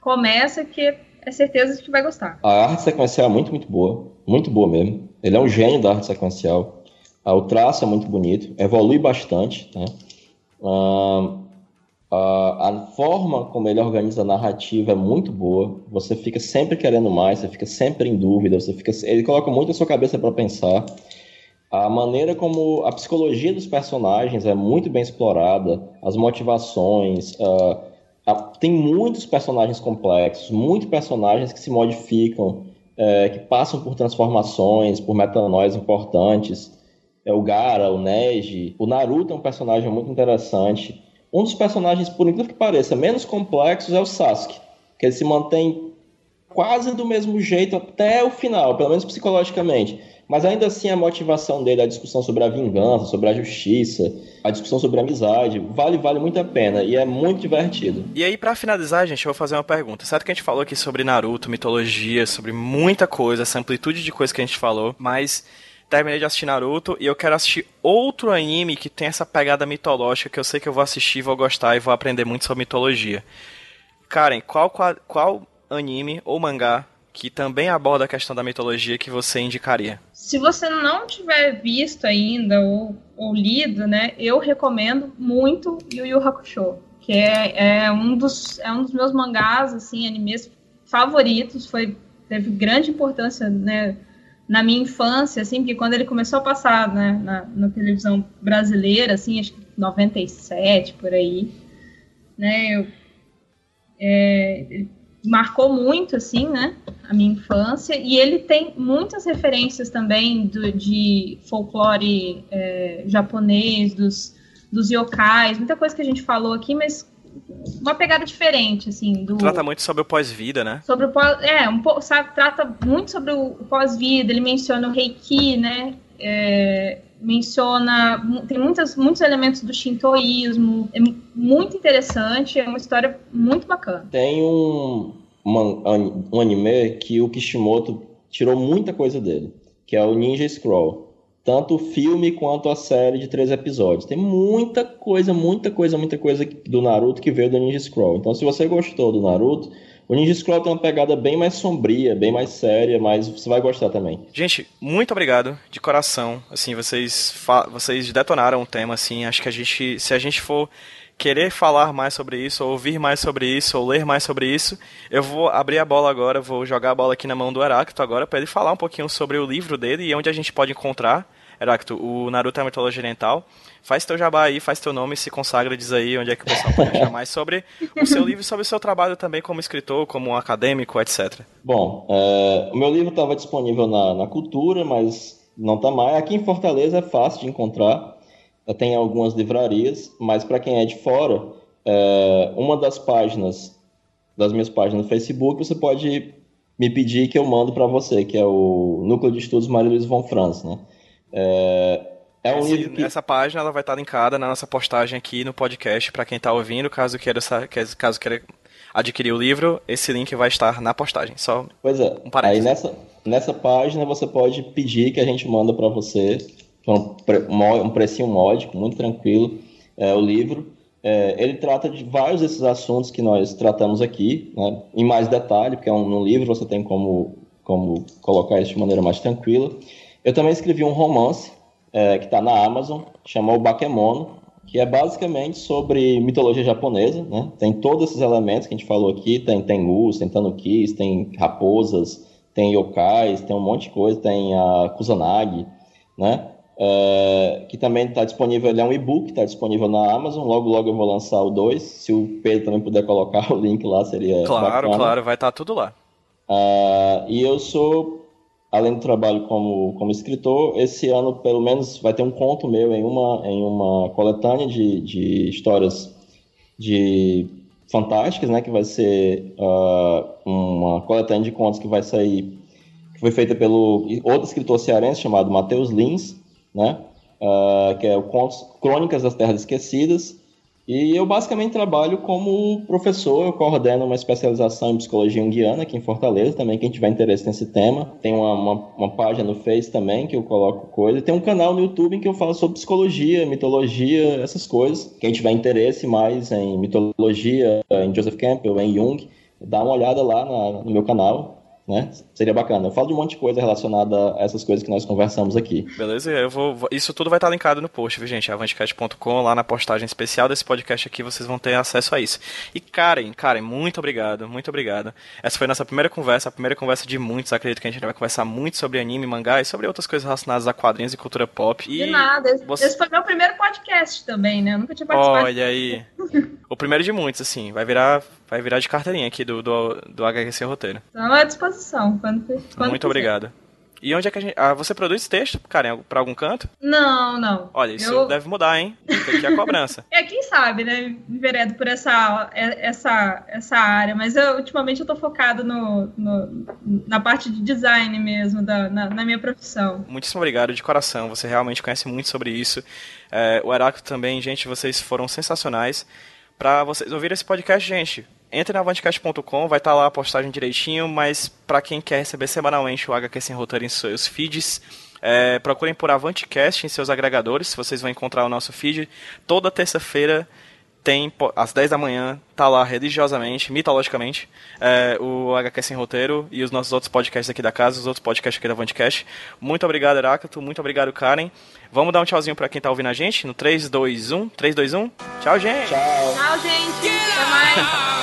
S2: começa que é certeza de que vai gostar.
S3: A arte sequencial é muito, muito boa, muito boa mesmo. Ele é um gênio da arte sequencial. Ah, o traço é muito bonito, evolui bastante, né? Ah, a, a forma como ele organiza a narrativa é muito boa. Você fica sempre querendo mais, você fica sempre em dúvida, você fica, ele coloca muito a sua cabeça para pensar. A maneira como a psicologia dos personagens é muito bem explorada, as motivações. Uh, tem muitos personagens complexos, muitos personagens que se modificam, é, que passam por transformações, por metanóis importantes. É o Gara, o Neji. O Naruto é um personagem muito interessante. Um dos personagens, por incrível que pareça, menos complexos é o Sasuke, que ele se mantém quase do mesmo jeito até o final, pelo menos psicologicamente. Mas ainda assim a motivação dele, a discussão sobre a vingança, sobre a justiça, a discussão sobre a amizade, vale, vale muito a pena e é muito divertido.
S1: E aí, para finalizar, gente, eu vou fazer uma pergunta. Certo que a gente falou aqui sobre Naruto, mitologia, sobre muita coisa, essa amplitude de coisa que a gente falou, mas terminei de assistir Naruto e eu quero assistir outro anime que tem essa pegada mitológica que eu sei que eu vou assistir, vou gostar e vou aprender muito sobre mitologia. Karen, qual, qual, qual anime ou mangá que também aborda a questão da mitologia que você indicaria?
S2: Se você não tiver visto ainda ou, ou lido, né, eu recomendo muito Yu Yu Hakusho, que é, é, um dos, é um dos meus mangás, assim, animes favoritos, foi, teve grande importância, né, na minha infância, assim, porque quando ele começou a passar, né, na, na televisão brasileira, assim, acho que 97, por aí, né, eu, é, marcou muito, assim, né, a minha infância, e ele tem muitas referências também do, de folclore é, japonês, dos, dos yokais, muita coisa que a gente falou aqui, mas uma pegada diferente, assim. Do...
S1: Trata muito sobre o pós-vida, né?
S2: Sobre o pós... É, um pouco, sabe, trata muito sobre o pós-vida, ele menciona o Reiki, né? É, menciona, tem muitas, muitos elementos do shintoísmo, é muito interessante, é uma história muito bacana.
S3: Tem um, uma, um anime que o Kishimoto tirou muita coisa dele, que é o Ninja Scroll. Tanto o filme quanto a série de três episódios. Tem muita coisa, muita coisa, muita coisa do Naruto que veio do Ninja Scroll. Então, se você gostou do Naruto, o Ninja Scroll tem uma pegada bem mais sombria, bem mais séria, mas você vai gostar também.
S1: Gente, muito obrigado de coração. Assim, vocês vocês detonaram o tema assim. Acho que a gente, se a gente for querer falar mais sobre isso, ou ouvir mais sobre isso, ou ler mais sobre isso, eu vou abrir a bola agora, vou jogar a bola aqui na mão do Heráclito agora para ele falar um pouquinho sobre o livro dele e onde a gente pode encontrar. Heráclito, o Naruto é a mitologia oriental. Faz teu jabá aí, faz teu nome, se consagra, diz aí onde é que o pessoal pode achar mais sobre o seu livro e sobre o seu trabalho também como escritor, como acadêmico, etc.
S3: Bom, é, o meu livro estava disponível na, na Cultura, mas não está mais. Aqui em Fortaleza é fácil de encontrar tem algumas livrarias, mas para quem é de fora, é, uma das páginas, das minhas páginas no Facebook, você pode me pedir que eu mando para você, que é o Núcleo de Estudos Maria Luiz von Franz, né? É,
S1: é um Esse, livro que... Essa página ela vai estar linkada na nossa postagem aqui no podcast para quem está ouvindo, caso queira, caso queira adquirir o livro, esse link vai estar na postagem. Só
S3: pois é. Um Aí nessa, nessa página você pode pedir que a gente manda para você um, um precinho módico, muito tranquilo, é, o livro. É, ele trata de vários desses assuntos que nós tratamos aqui, né, em mais detalhe, porque é um, no livro você tem como, como colocar isso de maneira mais tranquila. Eu também escrevi um romance é, que está na Amazon, chamou Bakemono, que é basicamente sobre mitologia japonesa, né? Tem todos esses elementos que a gente falou aqui, tem tengus, tem tanukis, tem raposas, tem yokais, tem um monte de coisa, tem a Kusanagi, né? É, que também está disponível, ele é um e-book, está disponível na Amazon. Logo, logo eu vou lançar o 2. Se o Pedro também puder colocar o link lá, seria.
S1: Claro, bacana. claro, vai estar tá tudo lá.
S3: Uh, e eu sou, além do trabalho como, como escritor, esse ano pelo menos vai ter um conto meu em uma, em uma coletânea de, de histórias de fantásticas, né? Que vai ser uh, uma coletânea de contos que vai sair, que foi feita pelo outro escritor cearense chamado Matheus Lins né? Uh, que é o Contos, Crônicas das Terras Esquecidas. E eu basicamente trabalho como professor, eu coordeno uma especialização em psicologia junguiana aqui em Fortaleza, também quem tiver interesse nesse tema. Tem uma, uma, uma, página no Face também que eu coloco coisa. Tem um canal no YouTube em que eu falo sobre psicologia, mitologia, essas coisas. Quem tiver interesse mais em mitologia, em Joseph Campbell, em Jung, dá uma olhada lá na, no meu canal né? Seria bacana. Eu falo de um monte de coisa relacionada a essas coisas que nós conversamos aqui.
S1: Beleza, eu vou. Isso tudo vai estar linkado no post, viu, gente? Avantcast.com, lá na postagem especial desse podcast aqui, vocês vão ter acesso a isso. E Karen, Karen, muito obrigado, muito obrigado. Essa foi a nossa primeira conversa, a primeira conversa de muitos. Acredito que a gente vai conversar muito sobre anime, mangá e sobre outras coisas relacionadas a quadrinhos e cultura pop.
S2: E de nada, esse, você... esse foi meu primeiro podcast também, né? Eu nunca tinha participado.
S1: Olha aí. o primeiro de muitos, assim. Vai virar vai virar de carteirinha aqui do, do, do HQC Roteiro.
S2: Estamos à disposição. Quando, quando
S1: Muito quiser. obrigado. E onde é que a gente. Ah, você produz texto, cara, pra algum canto?
S2: Não, não.
S1: Olha, isso eu... deve mudar, hein? Fica aqui a cobrança.
S2: é, quem sabe, né? Enveredo por essa, essa, essa área. Mas eu, ultimamente eu tô focado no, no na parte de design mesmo, da, na, na, minha profissão.
S1: Muitíssimo obrigado, de coração. Você realmente conhece muito sobre isso. É, o Heráclito também, gente, vocês foram sensacionais. Pra vocês ouvirem esse podcast, gente, entre na avantcast.com, vai estar tá lá a postagem direitinho, mas para quem quer receber semanalmente o HQ Sem Roteiro em seus feeds, é, procurem por Avantcast em seus agregadores, vocês vão encontrar o nosso feed toda terça-feira tem, às 10 da manhã, tá lá religiosamente, mitologicamente, é, o HQ Sem Roteiro e os nossos outros podcasts aqui da casa, os outros podcasts aqui da Vantcast. Muito obrigado, Heráclito. Muito obrigado, Karen. Vamos dar um tchauzinho pra quem tá ouvindo a gente no 3, 2, 1. 3, 2, 1. Tchau, gente.
S3: Tchau.
S2: Tchau, gente. Até mais.